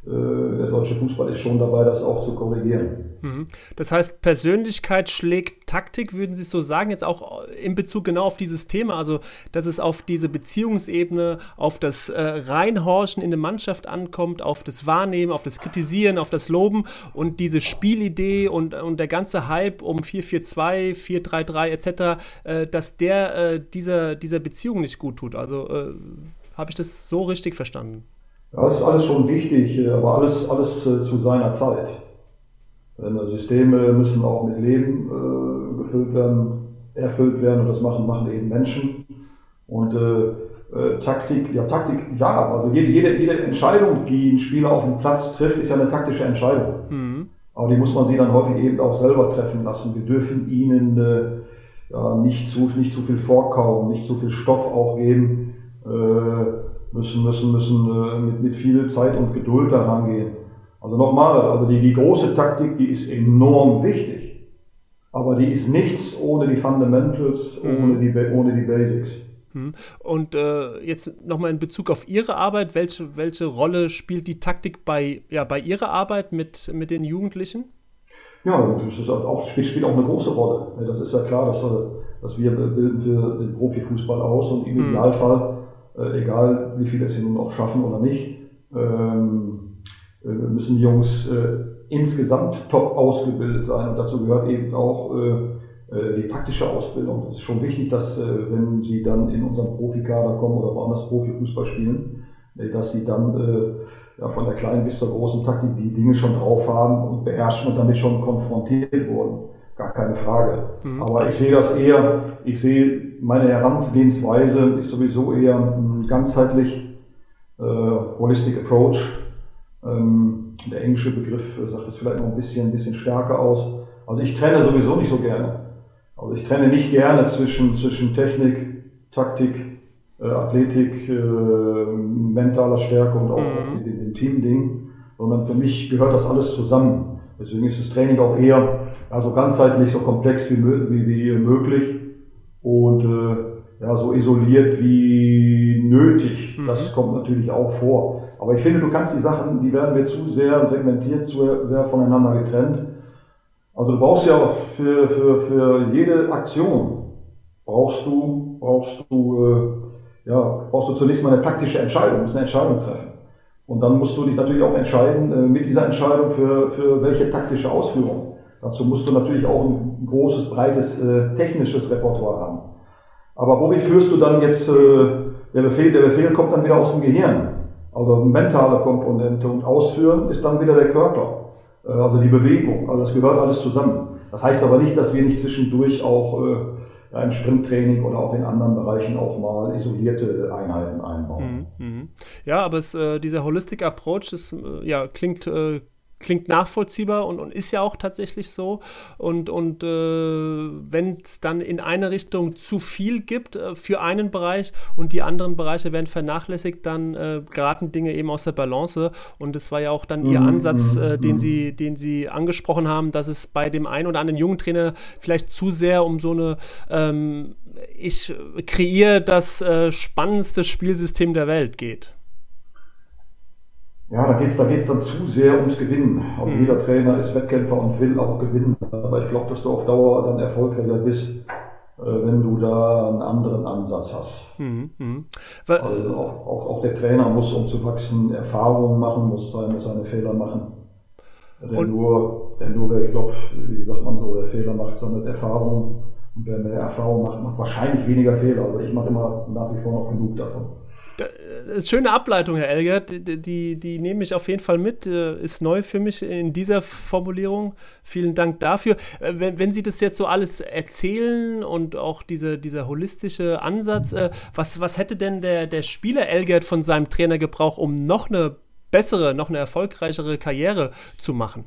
der deutsche Fußball ist schon dabei, das auch zu korrigieren. Mhm. Das heißt, Persönlichkeit schlägt Taktik, würden Sie so sagen, jetzt auch in Bezug genau auf dieses Thema, also dass es auf diese Beziehungsebene, auf das äh, Reinhorchen in der Mannschaft ankommt, auf das Wahrnehmen, auf das Kritisieren, auf das Loben und diese Spielidee und, und der ganze Hype um 4-4-2, 4-3-3 etc., äh, dass der äh, dieser, dieser Beziehung nicht gut tut. Also äh, habe ich das so richtig verstanden? Ja, das ist alles schon wichtig, äh, aber alles, alles äh, zu seiner Zeit. Systeme müssen auch mit Leben äh, gefüllt werden, erfüllt werden und das machen, machen eben Menschen. Und äh, äh, Taktik, ja Taktik, ja, also jede, jede, jede Entscheidung, die ein Spieler auf dem Platz trifft, ist ja eine taktische Entscheidung. Mhm. Aber die muss man sie dann häufig eben auch selber treffen lassen. Wir dürfen ihnen äh, ja, nicht, zu, nicht zu viel vorkauen, nicht zu viel Stoff auch geben, äh, müssen, müssen, müssen äh, mit, mit viel Zeit und Geduld daran gehen. Also nochmal, also die, die große Taktik, die ist enorm wichtig. Aber die ist nichts ohne die Fundamentals, mhm. ohne, die, ohne die Basics. Mhm. Und äh, jetzt nochmal in Bezug auf Ihre Arbeit, welche, welche Rolle spielt die Taktik bei, ja, bei Ihrer Arbeit mit, mit den Jugendlichen? Ja, das ist auch, spielt, auch eine große Rolle. Das ist ja klar, dass, dass wir bilden für den Profifußball aus und im mhm. Idealfall, äh, egal wie viele es hier nun auch schaffen oder nicht, ähm, äh, müssen die Jungs äh, insgesamt top ausgebildet sein. Und dazu gehört eben auch die taktische Ausbildung. Es ist schon wichtig, dass wenn sie dann in unseren Profikader kommen oder woanders Profifußball spielen, dass sie dann ja, von der kleinen bis zur großen Taktik die Dinge schon drauf haben und beherrschen und damit schon konfrontiert wurden. Gar keine Frage. Mhm. Aber ich sehe das eher, ich sehe meine Herangehensweise ist sowieso eher ein ganzheitlich äh, holistic approach ähm, der englische Begriff sagt das vielleicht noch ein bisschen, ein bisschen stärker aus. Also ich trenne sowieso nicht so gerne. Also ich trenne nicht gerne zwischen, zwischen Technik, Taktik, äh, Athletik, äh, mentaler Stärke und auch mhm. dem, dem Teamding, sondern für mich gehört das alles zusammen. Deswegen ist das Training auch eher also ganzheitlich so komplex wie, wie, wie möglich und äh, ja, so isoliert wie nötig. Mhm. Das kommt natürlich auch vor. Aber ich finde, du kannst die Sachen, die werden mir zu sehr segmentiert, zu sehr voneinander getrennt. Also du brauchst ja auch für, für, für jede Aktion brauchst du, brauchst du, äh, ja, brauchst du zunächst mal eine taktische Entscheidung, musst eine Entscheidung treffen. Und dann musst du dich natürlich auch entscheiden, äh, mit dieser Entscheidung für, für welche taktische Ausführung. Dazu musst du natürlich auch ein großes, breites äh, technisches Repertoire haben. Aber womit führst du dann jetzt, äh, der Befehl, der Befehl kommt dann wieder aus dem Gehirn. Also mentale Komponente und Ausführen ist dann wieder der Körper, äh, also die Bewegung. Also das gehört alles zusammen. Das heißt aber nicht, dass wir nicht zwischendurch auch äh, ja, im Sprinttraining oder auch in anderen Bereichen auch mal isolierte Einheiten einbauen. Mhm. mhm. Ja, aber es, äh, dieser Holistic Approach ist, äh, ja, klingt äh, klingt nachvollziehbar und, und, ist ja auch tatsächlich so. Und, und äh, wenn es dann in eine Richtung zu viel gibt äh, für einen Bereich und die anderen Bereiche werden vernachlässigt, dann äh, geraten Dinge eben aus der Balance. Und das war ja auch dann Ihr mhm, Ansatz, mhm, äh, den, mhm. Sie, den Sie angesprochen haben, dass es bei dem einen oder anderen jungen Trainer vielleicht zu sehr um so eine ähm, ich kreiere das äh, spannendste Spielsystem der Welt geht. Ja, da geht's da geht's dann zu sehr ums Gewinnen. Und mhm. jeder Trainer ist Wettkämpfer und will auch gewinnen. Aber ich glaube, dass du auf Dauer dann erfolgreicher bist, äh, wenn du da einen anderen Ansatz hast. Mhm. Mhm. Also auch, auch, auch, der Trainer muss, um zu wachsen, Erfahrungen machen, muss seine, seine Fehler machen. Denn nur, denn nur, ich glaube, wie sagt man so, der Fehler macht sammelt Erfahrung. Und wer mehr Erfahrung macht, macht wahrscheinlich weniger Fehler. Aber ich mache immer nach wie vor noch genug davon. Äh, schöne Ableitung, Herr Elgert. Die, die, die, nehme ich auf jeden Fall mit. Äh, ist neu für mich in dieser Formulierung. Vielen Dank dafür. Äh, wenn, wenn Sie das jetzt so alles erzählen und auch diese, dieser holistische Ansatz, was, was hätte denn der, der Spieler Elgert von seinem Trainer gebraucht, um noch eine bessere, noch eine erfolgreichere Karriere zu machen?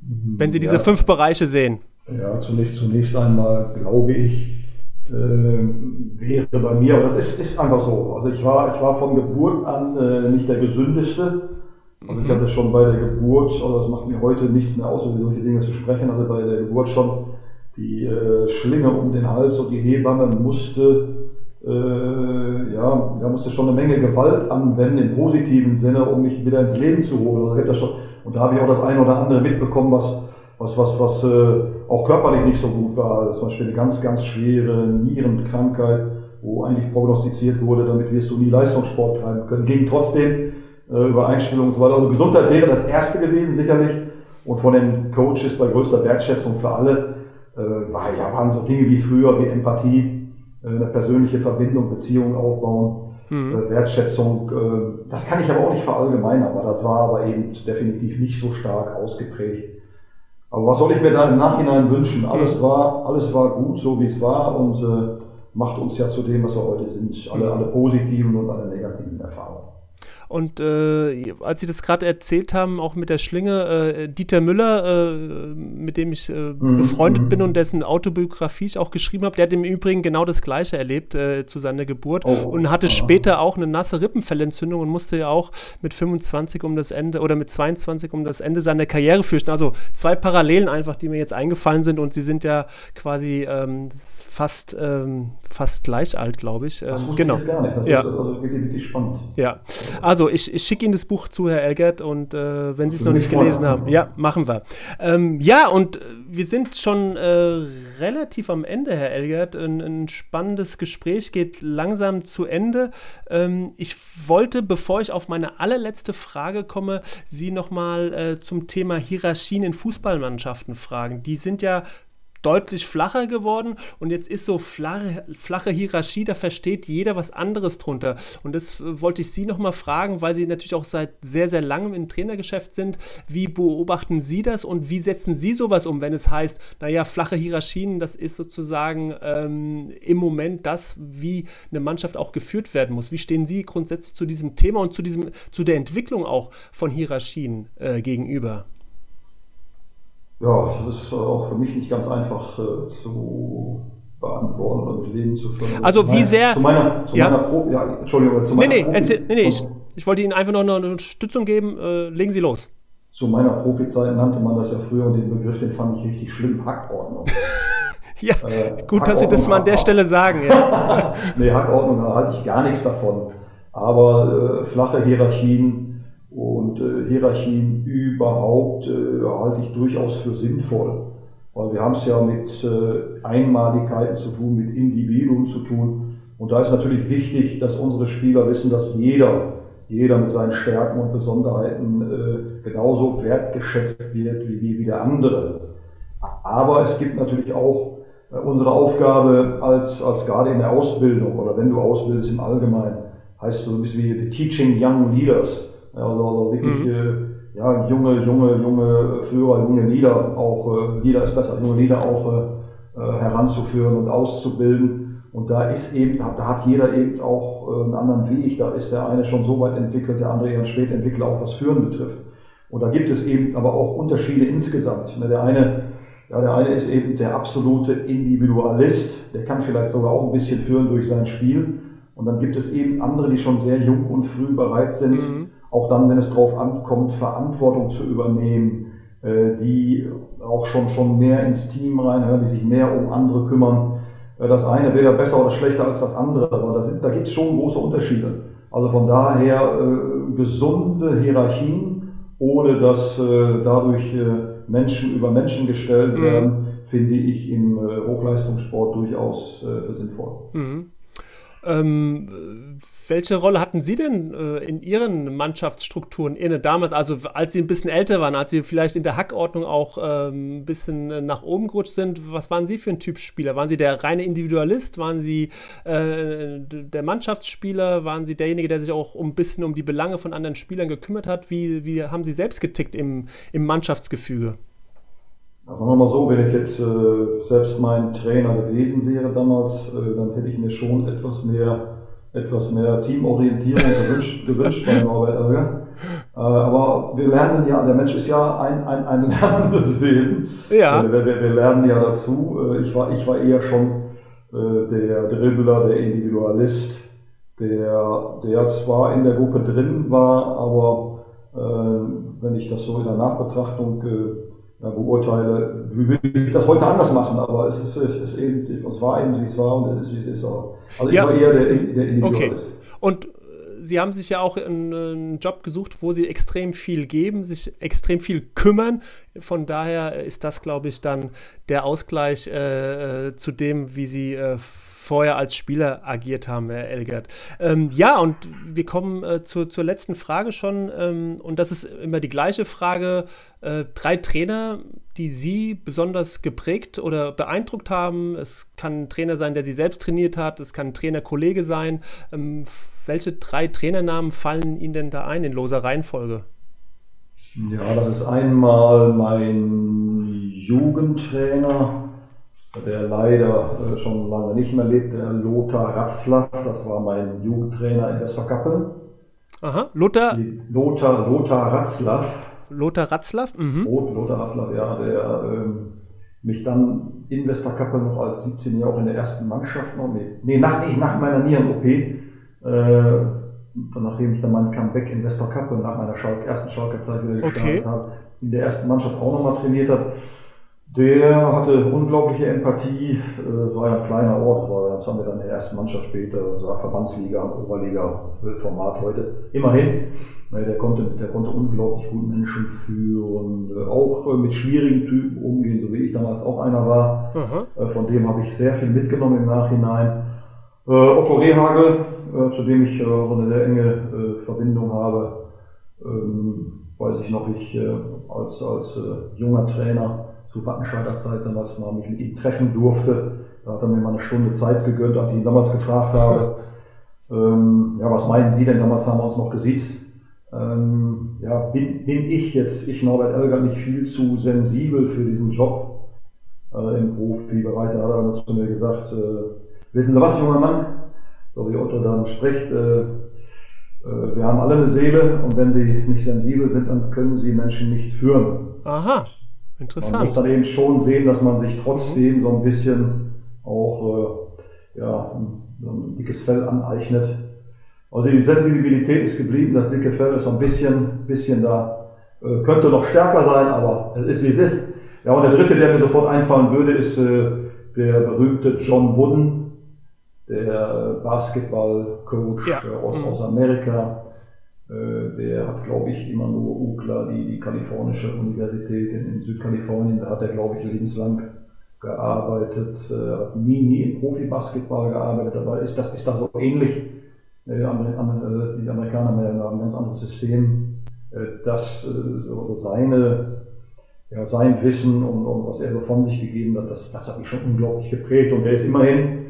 Wenn Sie diese ja. fünf Bereiche sehen. Ja, zunächst, zunächst einmal glaube ich, äh, wäre bei mir, aber das ist, ist einfach so. Also ich war, ich war von Geburt an äh, nicht der gesündeste. Also ich mhm. hatte schon bei der Geburt, also das macht mir heute nichts mehr aus, über solche Dinge zu sprechen, also bei der Geburt schon die äh, Schlinge um den Hals und die Hebamme musste, äh, ja, ja, musste schon eine Menge Gewalt anwenden im positiven Sinne, um mich wieder ins Leben zu holen. Also das schon, und da habe ich auch das eine oder andere mitbekommen, was was, was, was äh, auch körperlich nicht so gut war. Zum Beispiel eine ganz, ganz schwere Nierenkrankheit, wo eigentlich prognostiziert wurde, damit wirst du nie Leistungssport treiben können. Ging trotzdem äh, über Einstellungen und so weiter. Also Gesundheit wäre das Erste gewesen, sicherlich. Und von den Coaches bei größter Wertschätzung für alle äh, war, ja, waren so Dinge wie früher, wie Empathie, äh, eine persönliche Verbindung, Beziehungen aufbauen, mhm. äh, Wertschätzung. Äh, das kann ich aber auch nicht verallgemeinern, aber das war aber eben definitiv nicht so stark ausgeprägt aber was soll ich mir da im Nachhinein wünschen? Alles war, alles war gut, so wie es war und äh, macht uns ja zu dem, was wir heute sind. Alle, alle positiven und alle negativen Erfahrungen. Und äh, als Sie das gerade erzählt haben, auch mit der Schlinge, äh, Dieter Müller, äh, mit dem ich äh, mhm. befreundet bin mhm. und dessen Autobiografie ich auch geschrieben habe, der hat im Übrigen genau das Gleiche erlebt äh, zu seiner Geburt oh, und hatte oh. später auch eine nasse Rippenfellentzündung und musste ja auch mit 25 um das Ende oder mit 22 um das Ende seiner Karriere fürchten. Also zwei Parallelen einfach, die mir jetzt eingefallen sind und Sie sind ja quasi ähm, fast, ähm, fast gleich alt, glaube ich. Ähm, genau. Ich ja. also wirklich, wirklich spannend. Ja. Also also, ich, ich schicke Ihnen das Buch zu, Herr Elgert, und äh, wenn Sie es noch nicht gelesen haben, ja, machen wir. Ähm, ja, und wir sind schon äh, relativ am Ende, Herr Elgert. Ein, ein, spannendes Gespräch geht langsam zu Ende. Ähm, ich wollte, bevor ich auf meine allerletzte Frage komme, Sie nochmal äh, zum Thema Hierarchien in Fußballmannschaften fragen. Die sind ja deutlich flacher geworden und jetzt ist so flache, flache Hierarchie, da versteht jeder was anderes drunter. Und das äh, wollte ich Sie nochmal fragen, weil Sie natürlich auch seit sehr, sehr langem im Trainergeschäft sind. Wie beobachten Sie das und wie setzen Sie sowas um, wenn es heißt, naja, flache Hierarchien, das ist sozusagen ähm, im Moment das, wie eine Mannschaft auch geführt werden muss. Wie stehen Sie grundsätzlich zu diesem Thema und zu, diesem, zu der Entwicklung auch von Hierarchien äh, gegenüber? Ja, das ist auch für mich nicht ganz einfach äh, zu beantworten oder mit Leben zu führen. Also, also wie meiner, sehr. Zu meiner, zu ja. meiner Pro, ja, Entschuldigung, zu meiner nee, nee, erzähl, nee, nee, ich, ich, wollte Ihnen einfach noch eine Unterstützung geben. Äh, legen Sie los. Zu meiner Profizeit nannte man das ja früher und den Begriff, den fand ich richtig schlimm, Hackordnung. ja, äh, gut, dass Sie das mal an der Stelle sagen. Ja. nee, Hackordnung, da halte ich gar nichts davon. Aber äh, flache Hierarchien, und äh, Hierarchien überhaupt äh, halte ich durchaus für sinnvoll, weil wir haben es ja mit äh, Einmaligkeiten zu tun, mit Individuen zu tun. Und da ist natürlich wichtig, dass unsere Spieler wissen, dass jeder, jeder mit seinen Stärken und Besonderheiten äh, genauso wertgeschätzt wird wie, wie der andere. Aber es gibt natürlich auch äh, unsere Aufgabe als, als gerade in der Ausbildung oder wenn du ausbildest im Allgemeinen, heißt so ein bisschen wie the Teaching Young Leaders also, also wirklich mhm. äh, ja, junge, junge, junge Führer, junge Lieder, auch äh, Lieder ist besser, junge Lieder auch äh, äh, heranzuführen und auszubilden. Und da ist eben, da hat jeder eben auch äh, einen anderen Weg. Da ist der eine schon so weit entwickelt, der andere eher spät entwickelt, auch was Führen betrifft. Und da gibt es eben aber auch Unterschiede insgesamt. Ne, der eine, ja, der eine ist eben der absolute Individualist, der kann vielleicht sogar auch ein bisschen führen durch sein Spiel. Und dann gibt es eben andere, die schon sehr jung und früh bereit sind, mhm. Auch dann, wenn es darauf ankommt, Verantwortung zu übernehmen, äh, die auch schon, schon mehr ins Team reinhören, die sich mehr um andere kümmern. Äh, das eine weder besser oder schlechter als das andere, aber da, sind, da gibt es schon große Unterschiede. Also von daher äh, gesunde Hierarchien, ohne dass äh, dadurch äh, Menschen über Menschen gestellt mhm. werden, finde ich im äh, Hochleistungssport durchaus für sinnvoll. Mhm. Ähm, welche Rolle hatten Sie denn äh, in Ihren Mannschaftsstrukturen inne damals, also als Sie ein bisschen älter waren, als Sie vielleicht in der Hackordnung auch äh, ein bisschen äh, nach oben gerutscht sind? Was waren Sie für ein Typ Spieler? Waren Sie der reine Individualist? Waren Sie äh, der Mannschaftsspieler? Waren Sie derjenige, der sich auch ein bisschen um die Belange von anderen Spielern gekümmert hat? Wie, wie haben Sie selbst getickt im, im Mannschaftsgefüge? Sagen wir mal so, wenn ich jetzt äh, selbst mein Trainer gewesen wäre damals, äh, dann hätte ich mir schon etwas mehr etwas mehr Teamorientierung gewünscht, gewünscht bei Norbert Oerger. Äh, aber wir lernen ja, der Mensch ist ja ein, ein, ein lernendes Wesen. Ja. Äh, wir, wir, wir, lernen ja dazu. Äh, ich war, ich war eher schon der Dribbler, der Individualist, der, der zwar in der Gruppe drin war, aber wenn ich das so in der Nachbetrachtung ja, beurteile, würde ich das heute anders machen, aber es ist, es ist eben, es war eben, wie es war und es ist, wie es ist. Also ich ja. war eher der, der Individualist. Okay. Und äh, Sie haben sich ja auch einen Job gesucht, wo Sie extrem viel geben, sich extrem viel kümmern. Von daher ist das, glaube ich, dann der Ausgleich äh, äh zu dem, wie Sie äh, vorher als Spieler agiert haben, Herr Elgert. Ähm, ja, und wir kommen äh, zur, zur letzten Frage schon. Ähm, und das ist immer die gleiche Frage. Äh, drei Trainer, die Sie besonders geprägt oder beeindruckt haben. Es kann ein Trainer sein, der Sie selbst trainiert hat. Es kann ein Trainerkollege sein. Ähm, welche drei Trainernamen fallen Ihnen denn da ein in loser Reihenfolge? Ja, das ist einmal mein Jugendtrainer, der leider äh, schon lange nicht mehr lebt, der Lothar Ratzlaff, das war mein Jugendtrainer in Westerkappeln. Aha, Lothar? Lothar, Lothar Ratzlaff. Lothar Ratzlaff? Mhm. Lothar Ratzlaff, ja, der ähm, mich dann in Westerkappeln noch als 17-Jähriger auch in der ersten Mannschaft noch, nee, nee nach, nee, nach meiner Nieren-OP, äh, nachdem ich dann mein Comeback in Westerkappeln nach meiner Schalk, ersten Schalker Zeit wieder gestartet okay. habe, in der ersten Mannschaft auch nochmal trainiert habe, der hatte unglaubliche Empathie. Es war ja ein kleiner Ort, das haben wir dann in der ersten Mannschaft später, war Verbandsliga, Oberliga, Format heute. Immerhin, der konnte, der konnte unglaublich gut Menschen führen, auch mit schwierigen Typen umgehen, so wie ich damals auch einer war. Aha. Von dem habe ich sehr viel mitgenommen im Nachhinein. Äh, Otto Rehagel, äh, zu dem ich äh, so eine sehr enge Verbindung habe, ähm, weiß ich noch, ich als, als junger Trainer zu Wattenscheider Zeit damals mal mich mit ihm treffen durfte. Da hat er mir mal eine Stunde Zeit gegönnt, als ich ihn damals gefragt habe, ähm, ja, was meinen Sie denn? Damals haben wir uns noch gesiezt. Ähm, ja, bin, bin ich jetzt, ich Norbert Elger, nicht viel zu sensibel für diesen Job äh, im Profibereich? Da hat er zu mir gesagt, äh, wissen Sie was, junger Mann? So wie Otto dann spricht, äh, äh, wir haben alle eine Seele und wenn sie nicht sensibel sind, dann können sie Menschen nicht führen. Aha. Interessant. Man muss dann eben schon sehen, dass man sich trotzdem mhm. so ein bisschen auch äh, ja, ein dickes Fell aneignet. Also die Sensibilität ist geblieben, das dicke Fell ist so ein bisschen, bisschen da, äh, könnte noch stärker sein, aber es ist wie es ist. Ja, und der dritte, der mir sofort einfallen würde, ist äh, der berühmte John Wooden, der Basketballcoach ja. Äh, aus, mhm. aus Amerika, der hat, glaube ich, immer nur UCLA, die, die kalifornische Universität in, Südkalifornien, da hat er, glaube ich, lebenslang gearbeitet, äh, hat nie, nie im Profi-Basketball gearbeitet, aber ist, das ist da so ähnlich. Äh, die Amerikaner haben ein ganz anderes System, dass seine, ja, sein Wissen und, und was er so von sich gegeben hat, das, das hat mich schon unglaublich geprägt und der ist immerhin äh,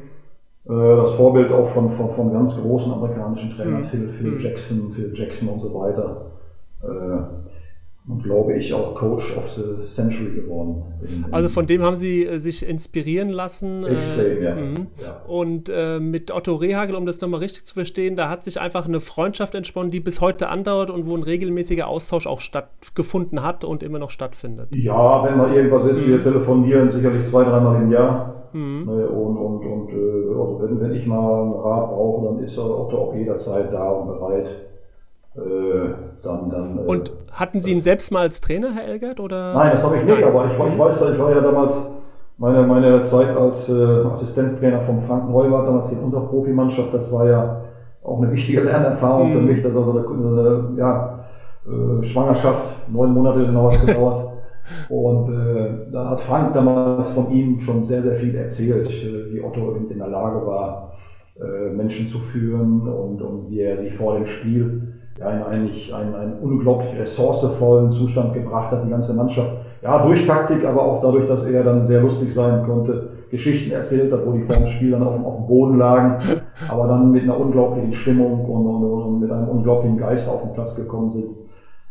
das Vorbild auch von, von, von ganz großen amerikanischen Trainern, mhm. Phil, Phil mhm. Jackson, Phil Jackson und so weiter. Äh, und glaube ich auch Coach of the Century geworden. also von dem haben Sie äh, sich inspirieren lassen. Extrem, äh, ja. Ja. Und äh, mit Otto Rehagel, um das nochmal richtig zu verstehen, da hat sich einfach eine Freundschaft entsponnen, die bis heute andauert und wo ein regelmäßiger Austausch auch stattgefunden hat und immer noch stattfindet. Ja, wenn mal irgendwas ist, mhm. wir telefonieren sicherlich zwei, dreimal im Jahr. Mhm. Ne, und und, und äh, also wenn, wenn ich mal einen Rat brauche, dann ist Otto auch jederzeit da und bereit. Äh, dann, dann, äh, und hatten Sie ihn selbst mal als Trainer, Herr Elgert? Oder? Nein, das habe ich nicht, aber ich, ich weiß, ich war ja damals meine, meine Zeit als äh, Assistenztrainer von Frank Neubart, damals in unserer Profimannschaft, das war ja auch eine wichtige Lernerfahrung mhm. für mich. Das war so eine, eine ja, äh, Schwangerschaft, neun Monate genau hat gedauert. Und äh, da hat Frank damals von ihm schon sehr, sehr viel erzählt, äh, wie Otto in der Lage war, äh, Menschen zu führen und, und wie er sich vor dem Spiel ja, in eigentlich einen, einen unglaublich ressourcevollen Zustand gebracht hat, die ganze Mannschaft. Ja, durch Taktik, aber auch dadurch, dass er dann sehr lustig sein konnte, Geschichten erzählt hat, wo die vor dem Spiel dann auf, auf dem Boden lagen, aber dann mit einer unglaublichen Stimmung und, und, und mit einem unglaublichen Geist auf den Platz gekommen sind.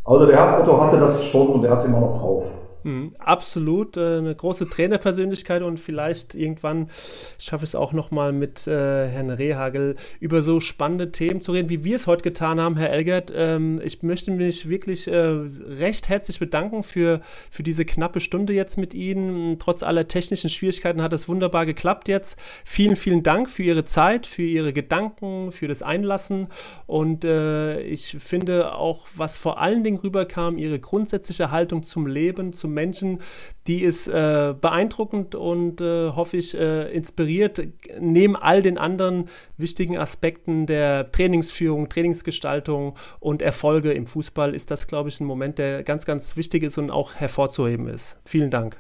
Also der Otto hatte das schon und der hat es immer noch drauf. Mhm, absolut, äh, eine große Trainerpersönlichkeit und vielleicht irgendwann schaffe ich es auch nochmal mit äh, Herrn Rehagel über so spannende Themen zu reden, wie wir es heute getan haben, Herr Elgert. Ähm, ich möchte mich wirklich äh, recht herzlich bedanken für, für diese knappe Stunde jetzt mit Ihnen. Trotz aller technischen Schwierigkeiten hat es wunderbar geklappt jetzt. Vielen, vielen Dank für Ihre Zeit, für Ihre Gedanken, für das Einlassen und äh, ich finde auch, was vor allen Dingen rüberkam, Ihre grundsätzliche Haltung zum Leben, zum Menschen, die ist äh, beeindruckend und äh, hoffe ich äh, inspiriert. Neben all den anderen wichtigen Aspekten der Trainingsführung, Trainingsgestaltung und Erfolge im Fußball ist das, glaube ich, ein Moment, der ganz, ganz wichtig ist und auch hervorzuheben ist. Vielen Dank.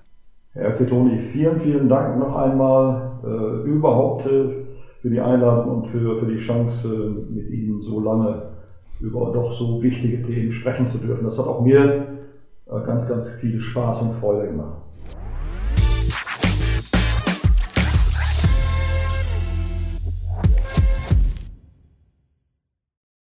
Herr Toni, vielen, vielen Dank noch einmal äh, überhaupt äh, für die Einladung und für, für die Chance, mit Ihnen so lange über doch so wichtige Themen sprechen zu dürfen. Das hat auch mir ganz, ganz viel Spaß und Freude gemacht.